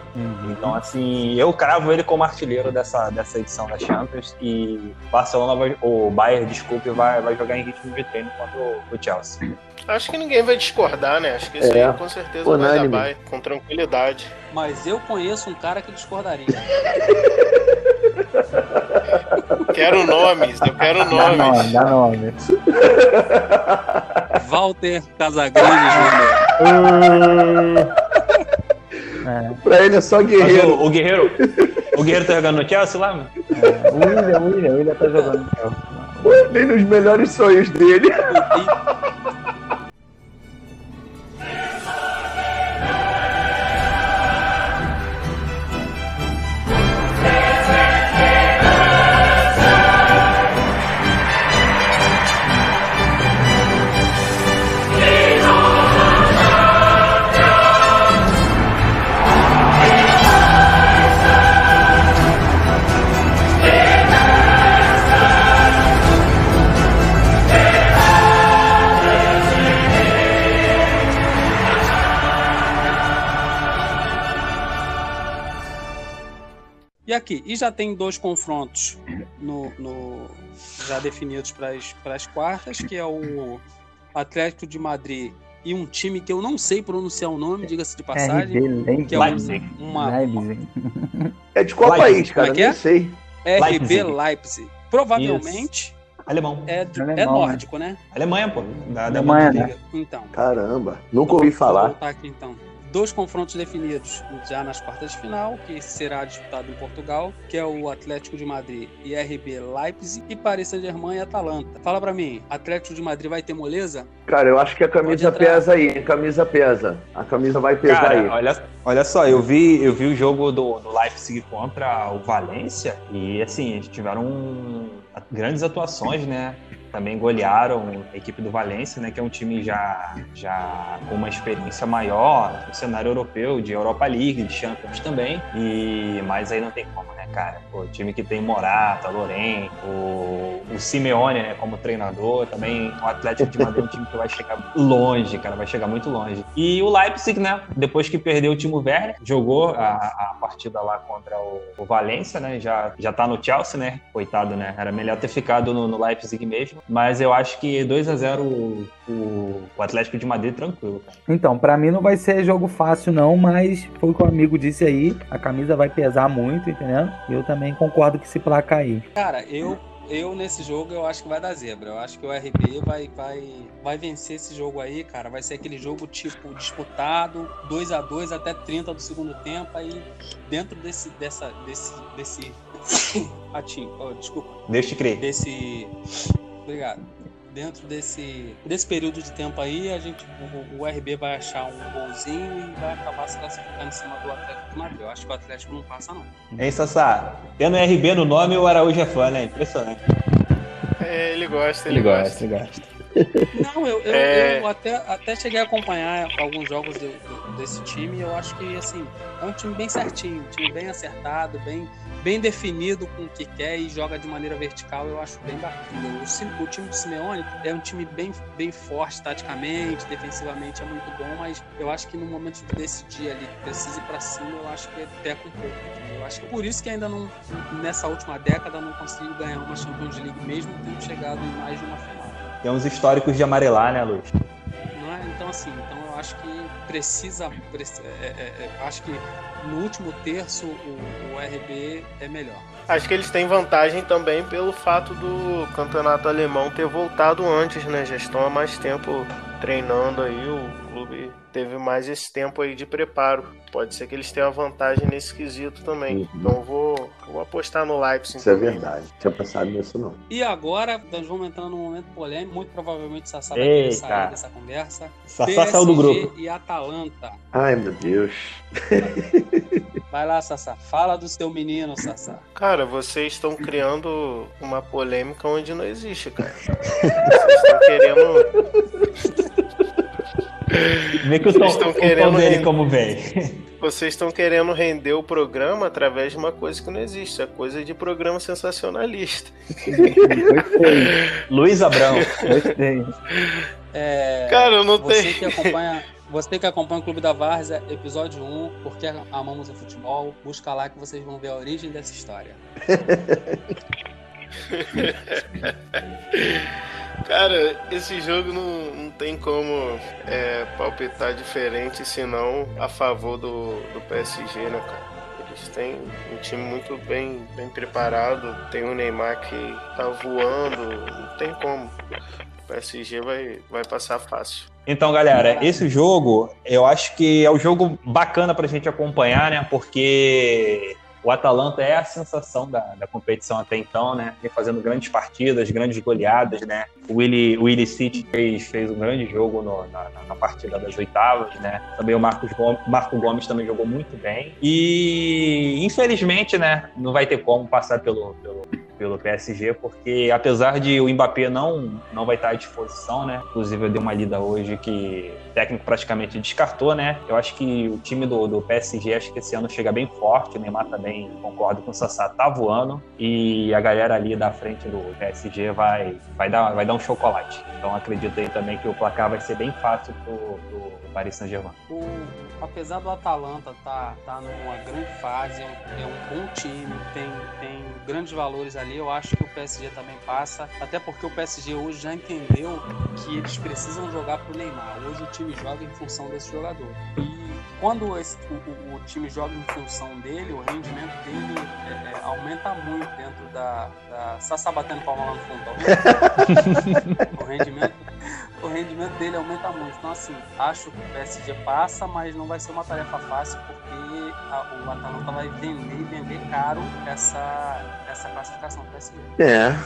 Speaker 2: Então, assim, eu cravo ele como artilheiro dessa, dessa edição da Champions. E Barcelona, vai, o Bayern, desculpe, vai, vai jogar em ritmo de treino contra o, o Chelsea.
Speaker 4: Acho que ninguém vai discordar, né? Acho que isso
Speaker 6: É.
Speaker 4: aí com certeza vai dar
Speaker 6: Unânime.
Speaker 4: baia, com tranquilidade.
Speaker 3: Mas eu conheço um cara que discordaria.
Speaker 4: Quero nomes, eu quero
Speaker 5: Dá nome,
Speaker 4: nomes.
Speaker 5: dá nome.
Speaker 3: Walter Casagrande Júnior.
Speaker 5: É,
Speaker 6: Pra ele é só guerreiro.
Speaker 2: o, o Guerreiro. O Guerreiro tá jogando no Chelsea lá, mano?
Speaker 5: é. O William, o William, o William tá jogando no Chelsea.
Speaker 6: Nem nos melhores sonhos dele.
Speaker 3: E aqui, e já tem dois confrontos no, no- já definidos para as quartas, que é o Atlético de Madrid e um time que eu não sei pronunciar o nome, diga-se de passagem,
Speaker 5: RB Leipzig.
Speaker 3: que é um-
Speaker 2: Leipzig.
Speaker 3: uma
Speaker 5: Leipzig.
Speaker 6: É de qual
Speaker 2: Leipzig.
Speaker 6: país, cara?
Speaker 3: Como é que é?
Speaker 6: Nem sei.
Speaker 3: RB
Speaker 2: Leipzig.
Speaker 3: Leipzig. Provavelmente
Speaker 2: Alemão.
Speaker 3: é, de-
Speaker 5: Alemão,
Speaker 3: é
Speaker 5: né?
Speaker 3: nórdico, né?
Speaker 2: Alemanha, pô. Da, da
Speaker 5: Alemanha,
Speaker 2: Bundesliga.
Speaker 3: Então.
Speaker 6: Caramba, nunca ouvi
Speaker 3: Vou
Speaker 6: falar.
Speaker 3: voltar aqui então. Dois confrontos definidos já nas quartas de final, que será disputado em Portugal, que é o Atlético de Madrid e RB Leipzig e Paris Saint-Germain e Atalanta. Fala pra mim, Atlético de Madrid vai ter moleza?
Speaker 6: Cara, eu acho que a camisa pesa aí. A camisa pesa. A camisa vai pesar aí.
Speaker 2: Cara, olha, olha só, eu vi, eu vi o jogo do, do Leipzig contra o Valência e assim, eles tiveram um- grandes atuações, né? Também golearam a equipe do Valência, né? Que é um time já, já com uma experiência maior no cenário europeu, de Europa League, de Champions também. E, mas aí não tem como, né, cara? O time que tem Morata, Loren, o, o Simeone, né, como treinador, também o Atlético de Madrid é um time que vai chegar longe, cara, vai chegar muito longe. E o Leipzig, né, depois que perdeu o Timo Werner, jogou a, a partida lá contra o, o Valência, né, já, já tá no Chelsea, né, coitado, né, era melhor ter ficado no, no Leipzig mesmo, mas eu acho que 2 a 0 o, o, Atlético de Madrid tranquilo, cara.
Speaker 5: Então, pra mim não vai ser jogo fácil não, mas foi o que o amigo disse aí, a camisa vai pesar muito, entendeu? Eu também concordo que se placa aí.
Speaker 3: Cara, eu, eu nesse jogo eu acho que vai dar zebra. Eu acho que o RB vai, vai, vai vencer esse jogo aí, cara. Vai ser aquele jogo tipo disputado, 2 a 2 até 30 do segundo tempo. Aí dentro desse dessa desse desse Atim, oh, desculpa,
Speaker 2: Deixa eu crer.
Speaker 3: desse obrigado. Dentro desse, desse período de tempo aí, a gente, o, o RB vai achar um golzinho e vai acabar se classificando em cima do Atlético de Madrid. Eu acho que o Atlético não passa, não.
Speaker 2: Hein, Sassá? Tendo RB no nome, o Araújo é fã, né? Impressionante.
Speaker 4: É, ele gosta, ele, gosta.
Speaker 2: ele gosta.
Speaker 3: Não, eu, eu,
Speaker 4: É.
Speaker 3: eu até, até cheguei a acompanhar alguns jogos do- do- desse time e eu acho que, assim, é um time bem certinho, um time bem acertado, bem, bem definido com o que quer e joga de maneira vertical, eu acho bem bacana. O, o time do Simeone é um time bem, bem forte taticamente, defensivamente é muito bom, mas eu acho que no momento de decidir ali, precisa ir pra cima, eu acho que peca um pouco. Eu acho que por isso que ainda não, nessa última década, não conseguiu ganhar uma Champions League, mesmo tendo chegado em mais de uma final.
Speaker 2: Tem uns históricos de amarelar, né, Luiz?
Speaker 3: Não é? Então, assim, então eu acho que precisa. preci- é- é- é- acho que no último terço o, o RB é melhor.
Speaker 4: Acho que eles têm vantagem também pelo fato do campeonato alemão ter voltado antes, né? Já estão há mais tempo treinando aí, o clube teve mais esse tempo aí de preparo. Pode ser que eles tenham vantagem nesse quesito também.
Speaker 6: Uhum.
Speaker 4: Então eu vou, vou apostar no Leipzig.
Speaker 6: Isso é
Speaker 4: também.
Speaker 6: verdade. Tinha pensado nisso, não.
Speaker 3: E agora nós vamos entrar num momento polêmico. Muito provavelmente o Sassá vai querer sair dessa conversa.
Speaker 2: Sassá saiu do
Speaker 3: PSG
Speaker 2: grupo.
Speaker 3: E Atalanta.
Speaker 6: Ai, meu Deus.
Speaker 3: Vai lá, Sassá. Fala do seu menino, Sassá.
Speaker 4: Cara, vocês estão criando uma polêmica onde não existe, cara. Vocês estão querendo.
Speaker 2: Vê que o
Speaker 4: Vocês
Speaker 2: tom,
Speaker 4: estão
Speaker 2: o tom
Speaker 4: querendo
Speaker 2: dele como vem.
Speaker 4: Vocês estão querendo render o programa através de uma coisa que não existe. É coisa de programa sensacionalista.
Speaker 5: Gostei,
Speaker 2: Luiz Abrão.
Speaker 5: gostei.
Speaker 3: É,
Speaker 4: Cara, eu não
Speaker 3: você
Speaker 4: tenho.
Speaker 3: que acompanha. Você que acompanha o Clube da Várzea, episódio 1, Porque Amamos o Futebol, busca lá que vocês vão ver a origem dessa história.
Speaker 4: Cara, esse jogo não, não tem como é, palpitar diferente senão a favor do, do PSG, né, cara? Eles têm um time muito bem, bem preparado, tem o Neymar que tá voando, não tem como. O PSG vai, vai passar fácil.
Speaker 2: Então, galera, esse jogo, eu acho que é um jogo bacana pra gente acompanhar, né? Porque o Atalanta é a sensação da, da competição até então, né? Vem fazendo grandes partidas, grandes goleadas, né? O Willi, o Willi City fez, fez um grande jogo no- na, na- na partida das oitavas, né? Também o Marcos Gomes, Marco Gomes também jogou muito bem. E, infelizmente, né? Não vai ter como passar pelo, pelo, pelo PSG, porque apesar de o Mbappé não, não vai estar à disposição, né? Inclusive eu dei uma lida hoje que o técnico praticamente descartou, né? Eu acho que o time do, do PSG, acho que esse ano chega bem forte, o Neymar também, concordo com o Sassá, tá voando, e a galera ali da frente do PSG vai, vai, dar, vai dar um chocolate. Então acredito aí também que o placar vai ser bem fácil pro, pro Paris Saint-Germain.
Speaker 3: Apesar do Atalanta tá, tá numa grande fase, é um, é um bom time, tem, tem grandes valores ali, eu acho que o PSG também passa, até porque o PSG hoje já entendeu que eles precisam jogar pro Neymar. Hoje o time joga em função desse jogador. E quando esse- o, o- time joga em função dele, o rendimento dele é, é, aumenta muito dentro da. da... Sassá batendo palma lá no fundo, tá o rendimento o rendimento dele aumenta muito. Então, assim, acho que o PSG passa, mas não vai ser uma tarefa fácil, porque a- o Atalanta vai vender e vender caro essa, essa classificação do PSG.
Speaker 6: É,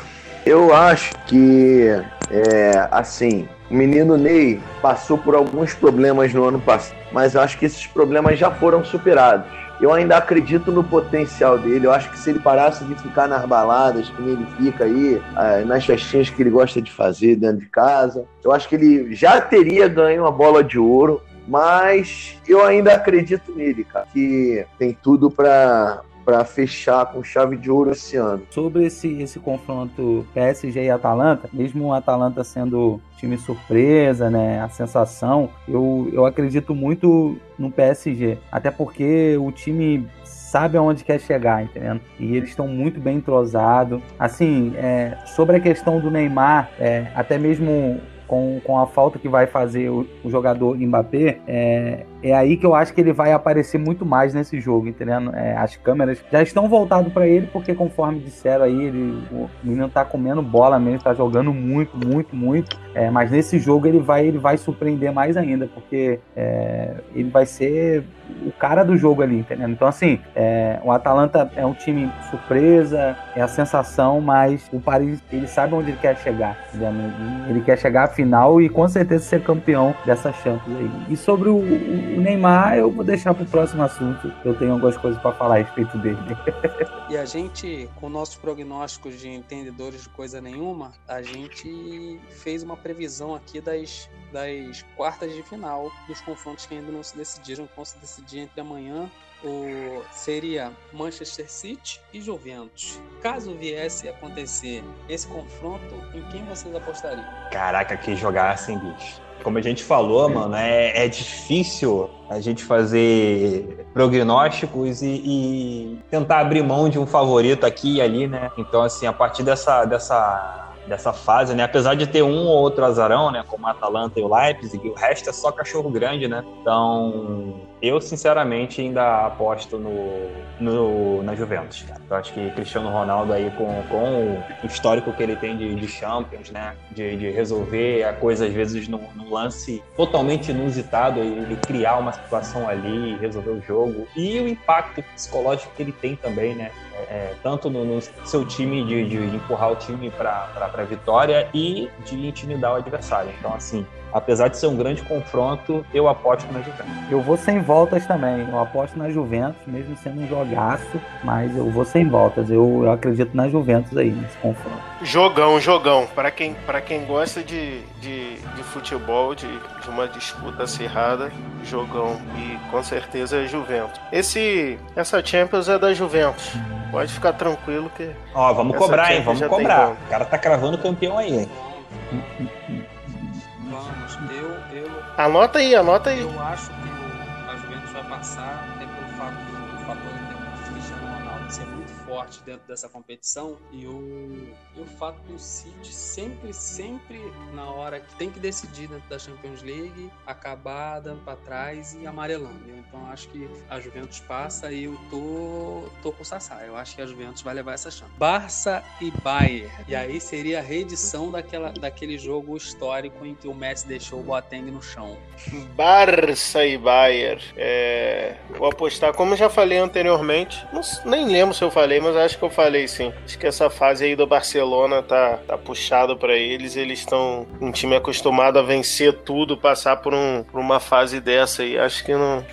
Speaker 6: eu acho que, é, assim, o menino Ney passou por alguns problemas no ano passado, mas acho que esses problemas já foram superados. Eu ainda acredito no potencial dele. Eu acho que se ele parasse de ficar nas baladas, que ele fica aí, ah, nas festinhas que ele gosta de fazer dentro de casa, eu acho que ele já teria ganho a bola de ouro. Mas eu ainda acredito nele, cara. Que tem tudo pra para fechar com chave de ouro esse ano.
Speaker 5: Sobre esse, esse confronto PSG e Atalanta, mesmo o Atalanta sendo time surpresa, né, a sensação, eu, eu acredito muito no PSG. Até porque o time sabe aonde quer chegar, entendeu? E eles estão muito bem entrosados. Assim, é, sobre a questão do Neymar, é, até mesmo com, com a falta que vai fazer o, o jogador Mbappé, é, é aí que eu acho que ele vai aparecer muito mais nesse jogo, entendendo? É, as câmeras já estão voltadas para ele, porque conforme disseram aí, ele, o menino tá comendo bola mesmo, tá jogando muito, muito, muito. É, mas nesse jogo ele vai, ele vai surpreender mais ainda, porque é, ele vai ser o cara do jogo ali, entendendo? Então, assim, é, o Atalanta é um time surpresa, é a sensação, mas o Paris, ele sabe onde ele quer chegar, entendeu? Ele quer chegar à final e com certeza ser campeão dessa Champions aí. E sobre o, o- o Neymar, eu vou deixar pro próximo assunto, eu tenho algumas coisas para falar a respeito dele.
Speaker 3: E a gente, com nossos prognósticos de entendedores de coisa nenhuma, a gente fez uma previsão aqui das, das quartas de final dos confrontos que ainda não se decidiram, vão se decidir entre amanhã. O, seria Manchester City e Juventus. Caso viesse a acontecer esse confronto, em quem vocês apostariam?
Speaker 2: Caraca, que jogar assim, bicho. Como a gente falou, mano, é, é difícil a gente fazer prognósticos e, e tentar abrir mão de um favorito aqui e ali, né? Então, assim, a partir dessa, dessa, dessa fase, né? Apesar de ter um ou outro azarão, né? Como a Atalanta e o Leipzig, o resto é só cachorro grande, né? Então, eu sinceramente ainda aposto no, no, na Juventus, cara. Eu acho que Cristiano Ronaldo aí com, com o histórico que ele tem de, de Champions, né? De, de resolver a coisa às vezes num, num lance totalmente inusitado, ele criar uma situação ali, resolver o jogo. E o impacto psicológico que ele tem também, né? É, tanto no, no seu time de, de empurrar o time para a vitória e de intimidar o adversário. Então, assim, apesar de ser um grande confronto, eu aposto na Juventus.
Speaker 5: Eu vou sem voltas também. Eu aposto na Juventus, mesmo sendo um jogaço, mas eu vou sem voltas. Eu, eu acredito na Juventus aí, nesse confronto.
Speaker 4: Jogão, jogão. Para quem, pra quem gosta de, de, de futebol, de, de uma disputa acirrada, jogão. E com certeza é Juventus. Esse, essa Champions é da Juventus. Pode ficar tranquilo que.
Speaker 2: Ó, vamos cobrar, hein? Vamos cobrar. O cara tá cravando campeão aí, hein?
Speaker 4: Anota aí, anota aí.
Speaker 3: eu acho que a Juventus vai passar até pelo fato do fator do Cristiano Ronaldo ser muito forte dentro dessa competição e o, e o fato do City sempre, sempre na hora que tem que decidir dentro da Champions League, acabar dando para trás e amarelando. Então acho que a Juventus passa e eu tô, tô com o Sassá. Eu acho que a Juventus vai levar essa chance. Barça e Bayern. E aí seria a reedição daquela, daquele jogo histórico em que o Messi deixou o Boateng no chão.
Speaker 4: Barça e Bayern. É, vou apostar, como já falei anteriormente, não s- nem lembro se eu falei, mas acho que eu falei sim. Acho que essa fase aí do Barcelona tá, tá puxado pra eles. Eles estão um time acostumado a vencer tudo, passar por, um, por uma fase dessa aí. Acho que não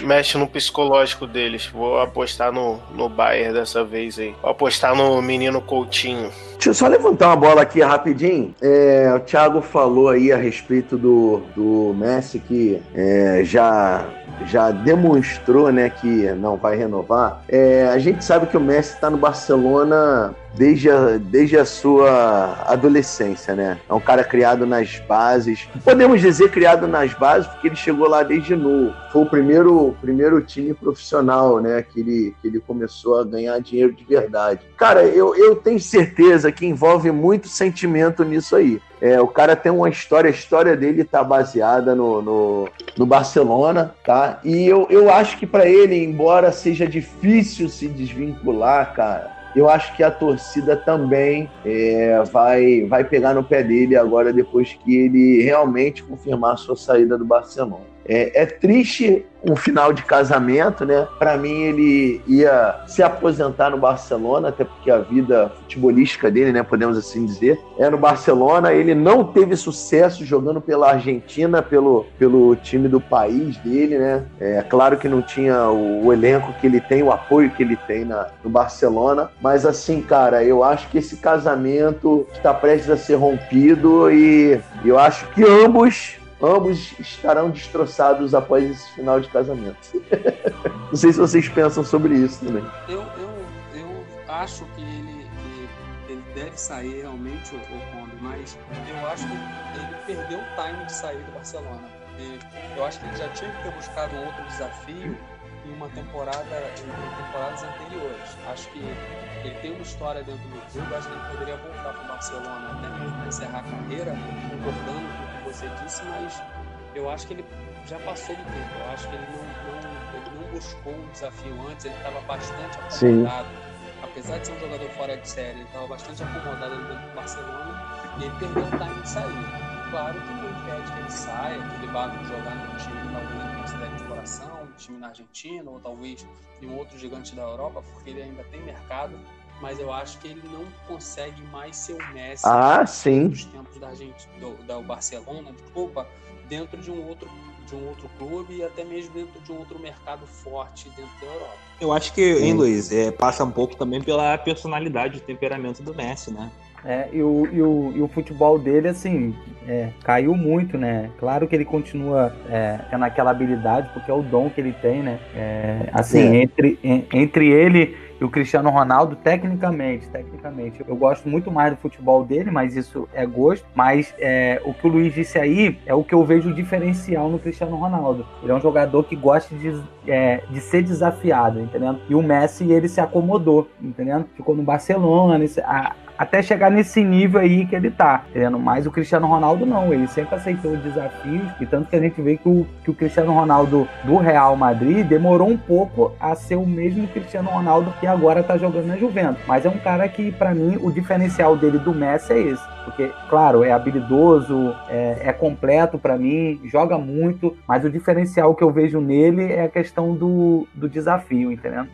Speaker 4: mexe no psicológico deles. Vou apostar no, no Bayern dessa vez aí. Vou apostar no menino Coutinho.
Speaker 6: Deixa eu só levantar uma bola aqui rapidinho. É, o Thiago falou aí a respeito do, do Messi que é, já, já demonstrou né, que não vai renovar. É, a gente sabe que o Messi está no Barcelona desde a, desde a sua adolescência, né? É um cara criado nas bases. Podemos dizer criado nas bases porque ele chegou lá desde novo. Foi o primeiro, primeiro time profissional, né? Que ele, que ele começou a ganhar dinheiro de verdade. Cara, eu, eu tenho certeza que envolve muito sentimento nisso aí. É, o cara tem uma história, a história dele tá baseada no, no, no Barcelona, tá? E eu, eu acho que para ele, embora seja difícil se desvincular, cara, eu acho que a torcida também é, vai, vai pegar no pé dele agora, depois que ele realmente confirmar a sua saída do Barcelona. É, é triste um final de casamento, né? Para mim, ele ia se aposentar no Barcelona, até porque a vida futebolística dele, né? Podemos assim dizer, é no Barcelona. Ele não teve sucesso jogando pela Argentina, pelo, pelo time do país dele, né? É claro que não tinha o, o elenco que ele tem, o apoio que ele tem na, no Barcelona, mas assim, cara, eu acho que esse casamento está prestes a ser rompido e eu acho que ambos ambos estarão destroçados após esse final de casamento. Não sei se vocês pensam sobre isso também.
Speaker 3: Eu, eu, eu acho que ele, que ele deve sair realmente, o, o mas eu acho que ele perdeu o time de sair do Barcelona. E eu acho que ele já tinha que ter buscado um outro desafio em uma temporada, em temporadas anteriores. Acho que ele tem uma história dentro do clube, acho que ele poderia voltar para o Barcelona até mesmo para encerrar a carreira, concordando com você disse, mas eu acho que ele já passou do tempo. Eu acho que ele não, não, ele não buscou um desafio antes, ele estava bastante
Speaker 6: Sim.
Speaker 3: acomodado. Apesar de ser um jogador fora de série, ele estava bastante acomodado ali dentro do Barcelona e ele perdeu o time de sair. Claro que não impede que ele saia, que ele vá jogar num time que talvez considere de coração, um time na Argentina, ou talvez em um outro gigante da Europa, porque ele ainda tem mercado. Mas eu acho que ele não consegue mais ser o Messi
Speaker 6: Ah, sim.
Speaker 3: dos tempos da Argentina, do, da Barcelona, desculpa, dentro de um outro de um outro clube e até mesmo dentro de um outro mercado forte dentro da Europa.
Speaker 2: Eu acho que, hein, Luiz, é, passa um pouco também pela personalidade e temperamento do Messi, né?
Speaker 5: É, e, o, e, o, e o futebol dele, assim, é, caiu muito, né? Claro que ele continua é, tendo aquela habilidade, porque é o dom que ele tem, né? É, assim,
Speaker 6: É.
Speaker 5: entre, en- entre ele o Cristiano Ronaldo, tecnicamente, tecnicamente, eu gosto muito mais do futebol dele, mas isso é gosto. Mas é, o que o Luiz disse aí é o que eu vejo diferencial no Cristiano Ronaldo. Ele é um jogador que gosta de, é, de ser desafiado, entendeu? E o Messi, ele se acomodou, entendeu? Ficou no Barcelona, esse- a- até chegar nesse nível aí que ele tá, entendendo? Mas o Cristiano Ronaldo não, ele sempre aceitou desafios, e tanto que a gente vê que o, que o Cristiano Ronaldo do Real Madrid demorou um pouco a ser o mesmo Cristiano Ronaldo que agora tá jogando na Juventus. Mas é um cara que, para mim, o diferencial dele do Messi é esse. Porque, claro, é habilidoso, é, é completo para mim, joga muito, mas o diferencial que eu vejo nele é a questão do, do desafio, entendeu?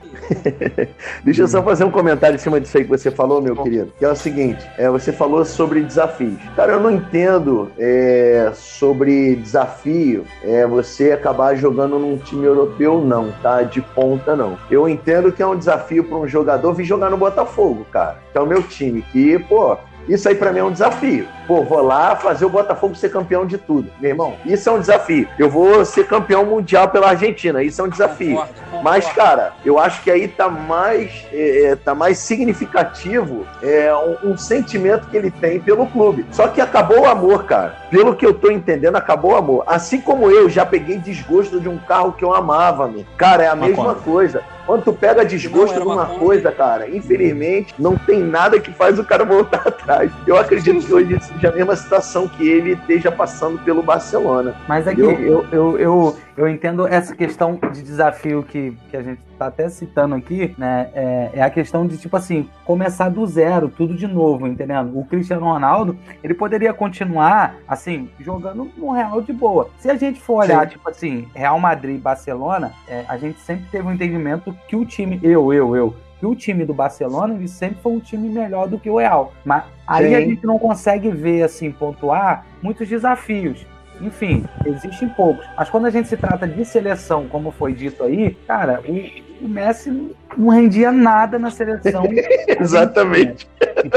Speaker 6: Deixa eu só fazer um comentário em cima disso aí que você falou, meu querido. Que é o seguinte: é, você falou sobre desafios. Cara, eu não entendo é, sobre desafio é, você acabar jogando num time europeu, não, tá? De ponta, não. Eu entendo que é um desafio para um jogador vir jogar no Botafogo, cara. Que é o meu time. Que, pô, isso aí para mim é um desafio. Pô, vou lá fazer o Botafogo ser campeão de tudo. Meu irmão, isso é um desafio. Eu vou ser campeão mundial pela Argentina, isso é um desafio. Concordo, concordo. Mas, cara, eu acho que aí tá mais, é, é, tá mais significativo é, um, um, sentimento que ele tem pelo clube. Só que acabou o amor, cara. Pelo que eu tô entendendo, acabou o amor. Assim como eu já peguei desgosto de um carro que eu amava, meu. Cara, é a mesma coisa. Quando tu pega desgosto de uma coisa, cara, infelizmente, não tem nada que faz o cara voltar atrás. Eu acredito que hoje seja a mesma situação que ele esteja passando pelo Barcelona.
Speaker 5: Mas aqui, eu, eu, eu, eu eu entendo essa questão de desafio que, que a gente tá até citando aqui, né? É, é, a questão de, tipo assim, começar do zero, tudo de novo, entendendo? O Cristiano Ronaldo, ele poderia continuar, assim, jogando no Real de boa. Se a gente for olhar, Sim. tipo assim, Real Madrid e Barcelona, é, a gente sempre teve um entendimento que o time, eu, eu, eu, que o time do Barcelona ele sempre foi um time melhor do que o Real. Mas aí Sim. a gente não consegue ver, assim, pontuar muitos desafios. Enfim, existem poucos. Mas quando a gente se trata de seleção, como foi dito aí, cara, o, o Messi não rendia nada na seleção.
Speaker 6: Exatamente.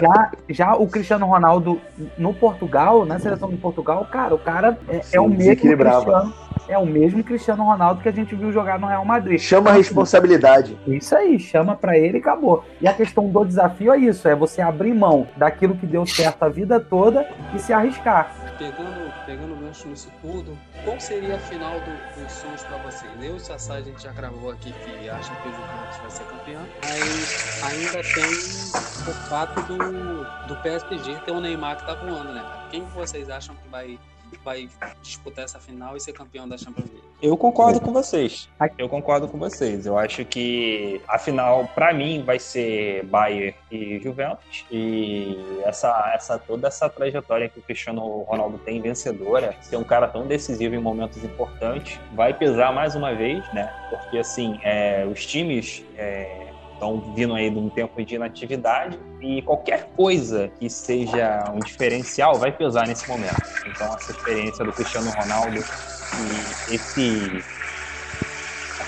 Speaker 5: Já, já o Cristiano Ronaldo no Portugal, na seleção de Portugal, cara, o cara é, Sim, é o mesmo Cristiano, é o mesmo Cristiano Ronaldo que a gente viu jogar no Real Madrid.
Speaker 6: Chama a responsabilidade.
Speaker 5: Isso aí, chama para ele e acabou. E a questão do desafio é isso, é você abrir mão daquilo que deu certo a vida toda e se arriscar.
Speaker 3: Pegando, pegando gancho nisso tudo, qual seria a final do, dos sonhos para vocês? Eu e o Sassá, a gente já gravou aqui que acha que o Juventus vai ser campeão, mas ainda tem o fato do, do PSG ter o Neymar que tá voando, né? Quem vocês acham que vai vai disputar essa final e ser campeão da Champions League.
Speaker 2: Eu concordo com vocês. Eu concordo com vocês. Eu acho que a final, para mim, vai ser Bayern e Juventus. E essa, essa toda essa trajetória que o Cristiano Ronaldo tem vencedora, ser um cara tão decisivo em momentos importantes, vai pesar mais uma vez, né? Porque assim, é, os times é, estão vindo aí de um tempo de inatividade e qualquer coisa que seja um diferencial vai pesar nesse momento. Então, essa experiência do Cristiano Ronaldo e esse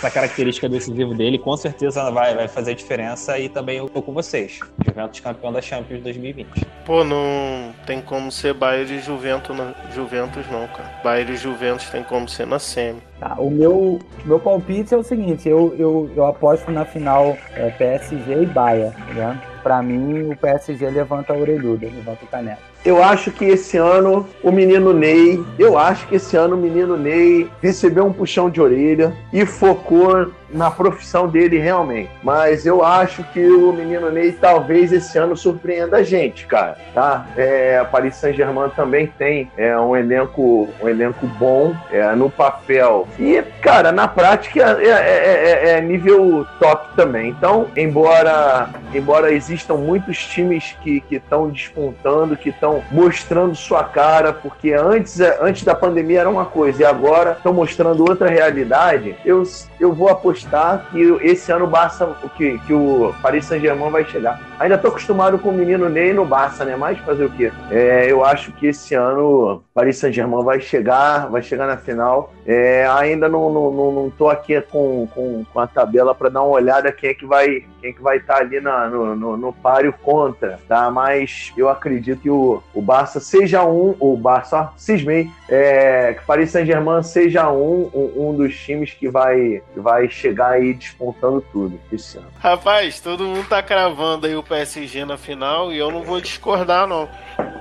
Speaker 2: essa característica decisiva dele com certeza vai, vai fazer diferença e também eu tô com vocês. Juventus campeão da Champions 2020.
Speaker 4: Pô, não tem como ser Bayern e Juventus, na... Juventus não, cara. Bayern e Juventus tem como ser na semi.
Speaker 5: Tá, o meu, meu palpite é o seguinte, eu, eu, eu aposto na final é, PSG e Bayern, vendo? Pra mim, o PSG levanta a orelhuda, levanta o caneco.
Speaker 6: Eu acho que esse ano o menino Ney, eu acho que esse ano o menino Ney recebeu um puxão de orelha e focou na profissão dele realmente. Mas eu acho que o menino Ney talvez esse ano surpreenda a gente, cara. Tá? É, a Paris Saint-Germain também tem é, um elenco um elenco bom é, no papel. E, cara, na prática é, é, é, é nível top também. Então, embora, embora existam muitos times que estão despontando, que estão mostrando sua cara, porque antes, antes da pandemia era uma coisa e agora estão mostrando outra realidade, eu, eu vou apostar apostar que esse ano o Barça, que, que o Paris Saint-Germain vai chegar. Ainda tô acostumado com o menino Ney no Barça, né? Mas fazer o quê? É, eu acho que esse ano Paris Saint-Germain vai chegar, vai chegar na final. É, ainda não, não, não, não tô aqui com, com, com a tabela para dar uma olhada quem é que vai quem é que vai estar tá ali na, no, no, no páreo contra, tá? Mas eu acredito que o, o Barça seja um, o Barça, cismei, é, que Paris Saint-Germain seja um, um, um, dos times que vai, que vai chegar aí despontando tudo esse ano.
Speaker 4: Rapaz, todo mundo tá cravando aí o PSG na final e eu não vou discordar, não.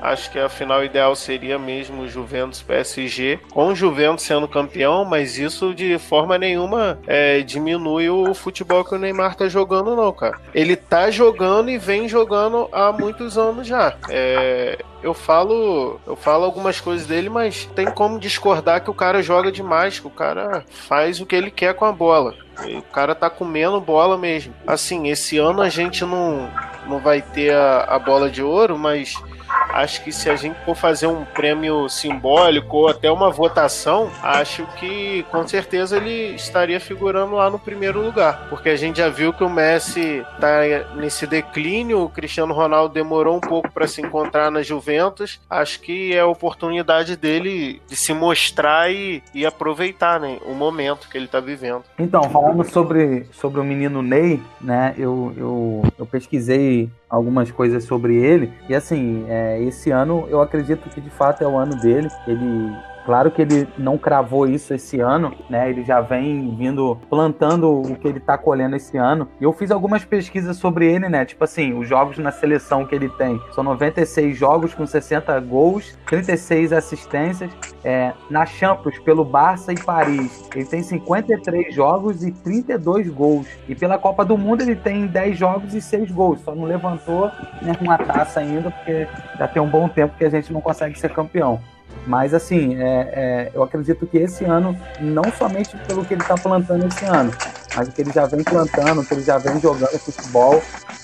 Speaker 4: Acho que a final ideal seria mesmo Juventus PSG, com o Juventus sendo campeão, mas isso de forma nenhuma é, diminui o futebol que o Neymar tá jogando, não, cara. Ele tá jogando e vem jogando há muitos anos já. É, eu falo, eu falo algumas coisas dele, mas tem como discordar que o cara joga demais, que o cara faz o que ele quer com a bola. E o cara tá comendo bola mesmo. Assim, esse ano a gente não, não vai ter a, a bola de ouro, mas acho que se a gente for fazer um prêmio simbólico ou até uma votação, acho que com certeza ele estaria figurando lá no primeiro lugar. Porque a gente já viu que o Messi tá nesse declínio, o Cristiano Ronaldo demorou um pouco para se encontrar na Juventus. Acho que é a oportunidade dele de se mostrar e, e aproveitar né, o momento que ele tá vivendo.
Speaker 5: Então, falando sobre, sobre o menino Ney, né, eu, eu, eu pesquisei algumas coisas sobre ele. E assim, é, esse ano eu acredito que de fato é o ano dele. Ele Claro que ele não cravou isso esse ano, né? Ele já vem vindo plantando o que ele tá colhendo esse ano. E eu fiz algumas pesquisas sobre ele, né? Tipo assim, os jogos na seleção que ele tem são 96 jogos com 60 gols, 36 assistências. É, na Champions, pelo Barça e Paris, ele tem 53 jogos e 32 gols. E pela Copa do Mundo, ele tem 10 jogos e 6 gols. Só não levantou né, uma taça ainda, porque já tem um bom tempo que a gente não consegue ser campeão. Mas, assim, é, é, eu acredito que esse ano, não somente pelo que ele está plantando esse ano, mas o que ele já vem plantando, o que ele já vem jogando futebol,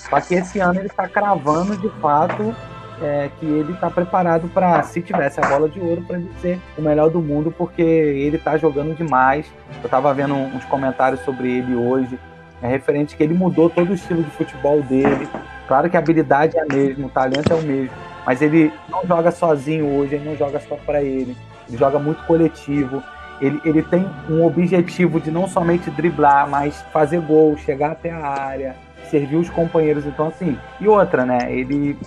Speaker 5: só que esse ano ele está cravando de fato é, que ele está preparado para, se tivesse a bola de ouro, para ele ser o melhor do mundo, porque ele está jogando demais. Eu estava vendo uns comentários sobre ele hoje, é referente que ele mudou todo o estilo de futebol dele. Claro que a habilidade é a mesma, o talento é o mesmo, mas ele não joga sozinho hoje, ele não joga só para ele. Ele joga muito coletivo. Ele, ele tem um objetivo de não somente driblar, mas fazer gol, chegar até a área, servir os companheiros. Então, assim, e outra, né? Ele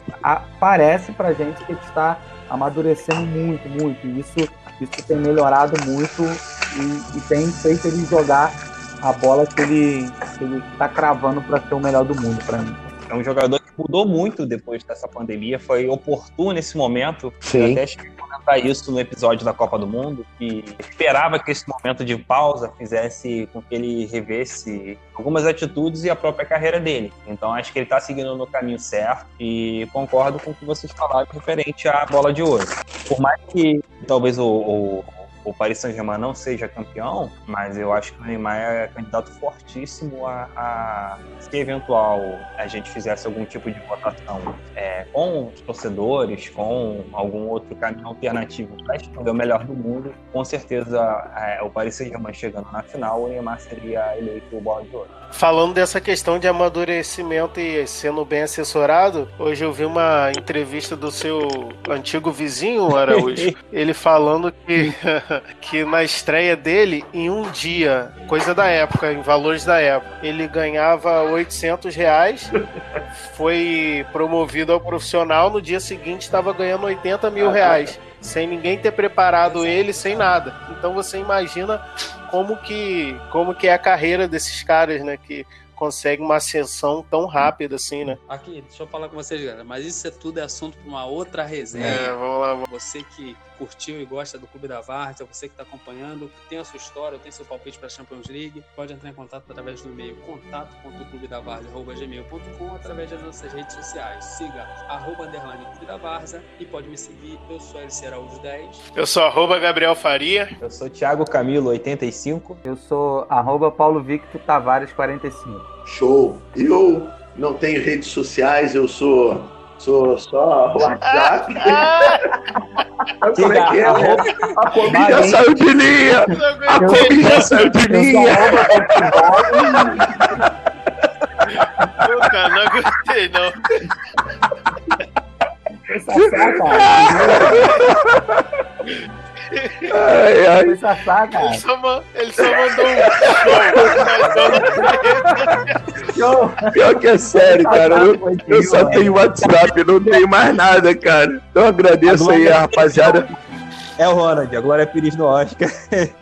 Speaker 5: parece pra gente que ele está amadurecendo muito, muito. E isso, isso tem melhorado muito e, e tem feito ele jogar a bola que ele, que ele tá cravando para ser o melhor do mundo para mim.
Speaker 2: É um jogador mudou muito depois dessa pandemia, foi oportuno nesse momento.
Speaker 6: Sim.
Speaker 2: Eu até cheguei a comentar isso no episódio da Copa do Mundo, que esperava que esse momento de pausa fizesse com que ele revesse algumas atitudes e a própria carreira dele. Então acho que ele está seguindo no caminho certo e concordo com o que vocês falaram referente à bola de ouro. Por mais que talvez o, o o Paris Saint-Germain não seja campeão, mas eu acho que o Neymar é candidato fortíssimo a, a se eventual a gente fizesse algum tipo de votação é, com os torcedores, com algum outro caminho alternativo para escolher o melhor do mundo, com certeza é, o Paris Saint-Germain chegando na final, o Neymar seria eleito o bola de ouro.
Speaker 4: Falando dessa questão de amadurecimento e sendo bem assessorado, hoje eu vi uma entrevista do seu antigo vizinho, Araújo, ele falando que que na estreia dele, em um dia, coisa da época, em valores da época, ele ganhava 800 reais, foi promovido ao profissional, no dia seguinte estava ganhando 80 mil reais, sem ninguém ter preparado ele, sem nada. Então você imagina como que, como que é a carreira desses caras, né? Que consegue uma ascensão tão rápida assim, né?
Speaker 3: Aqui, deixa eu falar com vocês, galera. Mas isso é tudo é assunto para uma outra resenha.
Speaker 4: É, vamos lá. Vamos.
Speaker 3: Você que curtiu e gosta do Clube da Várzea, você que está acompanhando, tem a sua história, tem seu palpite para a Champions League, pode entrar em contato através do e-mail contato.clubedavárzea.gmail.com através das nossas redes sociais. Siga arroba underline Clube da Várzea e pode me seguir. Eu sou LC Araújo 10.
Speaker 4: Eu sou arroba Gabriel Faria.
Speaker 2: Eu sou Thiago Camilo, 85.
Speaker 5: Eu sou arroba Paulo Victor Tavares 45.
Speaker 6: Show. Eu não tenho redes sociais, eu sou, sou só WhatsApp. Como é que é? A Kombi já saiu de linha! A Kombi já saiu de linha!
Speaker 4: Cara, não aguentei, não.
Speaker 5: Sassá, cara.
Speaker 6: Ai, ai.
Speaker 5: Foi Sassá, cara.
Speaker 4: Ele só, ele só mandou um show.
Speaker 5: Show.
Speaker 6: Pior que é sério, cara. Eu, eu só tenho WhatsApp, não tenho mais nada, cara. Então agradeço aí a rapaziada.
Speaker 2: É o Ronald, a Glória Pires no Oscar.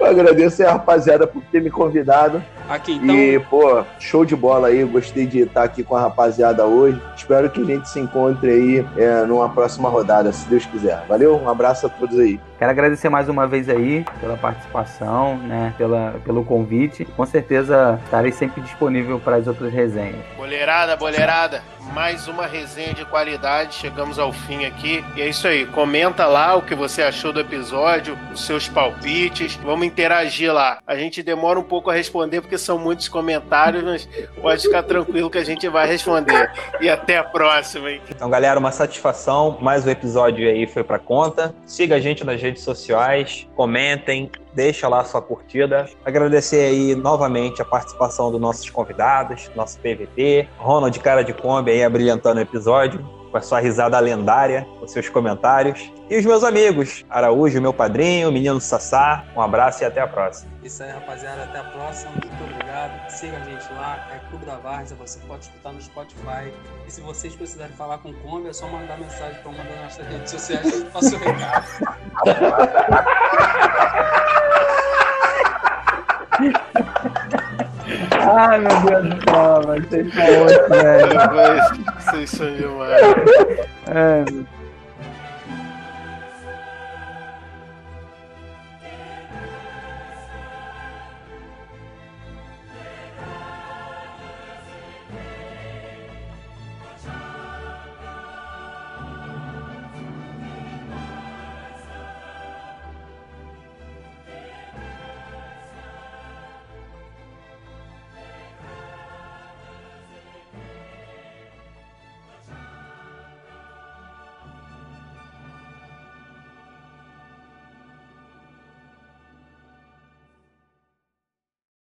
Speaker 6: Eu agradeço aí a rapaziada por ter me convidado.
Speaker 3: Aqui, então.
Speaker 6: E, pô, show de bola aí. Gostei de estar aqui com a rapaziada hoje. Espero que a gente se encontre aí é, numa próxima rodada, se Deus quiser. Valeu? Um abraço a todos aí.
Speaker 5: Quero agradecer mais uma vez aí pela participação, né? Pela, pelo convite. Com certeza estarei sempre disponível para as outras resenhas.
Speaker 4: Boleirada, boleirada. Mais uma resenha de qualidade. Chegamos ao fim aqui. E é isso aí. Comenta lá o que você achou do episódio, os seus palpites. Vamos interagir lá. A gente demora um pouco a responder porque são muitos comentários, mas pode ficar tranquilo que a gente vai responder. E até a próxima, hein?
Speaker 2: Então, galera, uma satisfação. Mais um episódio aí foi pra conta. Siga a gente nas redes sociais, comentem, deixa lá sua curtida. Agradecer aí novamente a participação dos nossos convidados, nosso PVT, Ronald Cara de Kombi aí abrilhantando o episódio com a sua risada lendária, os seus comentários. E os meus amigos, Araújo, meu padrinho, menino Sassá. Um abraço e até a próxima.
Speaker 3: Isso aí, rapaziada. Até a próxima. Muito obrigado. Siga a gente lá. É Clube da Várzea. Você pode escutar no Spotify. E se vocês precisarem falar com o Kombi, é só mandar mensagem para uma das nossas redes sociais que gente passa o recado.
Speaker 5: Ai, meu Deus do céu, mas vocês são outros, velho.
Speaker 4: Vocês são demais.
Speaker 5: Ai, meu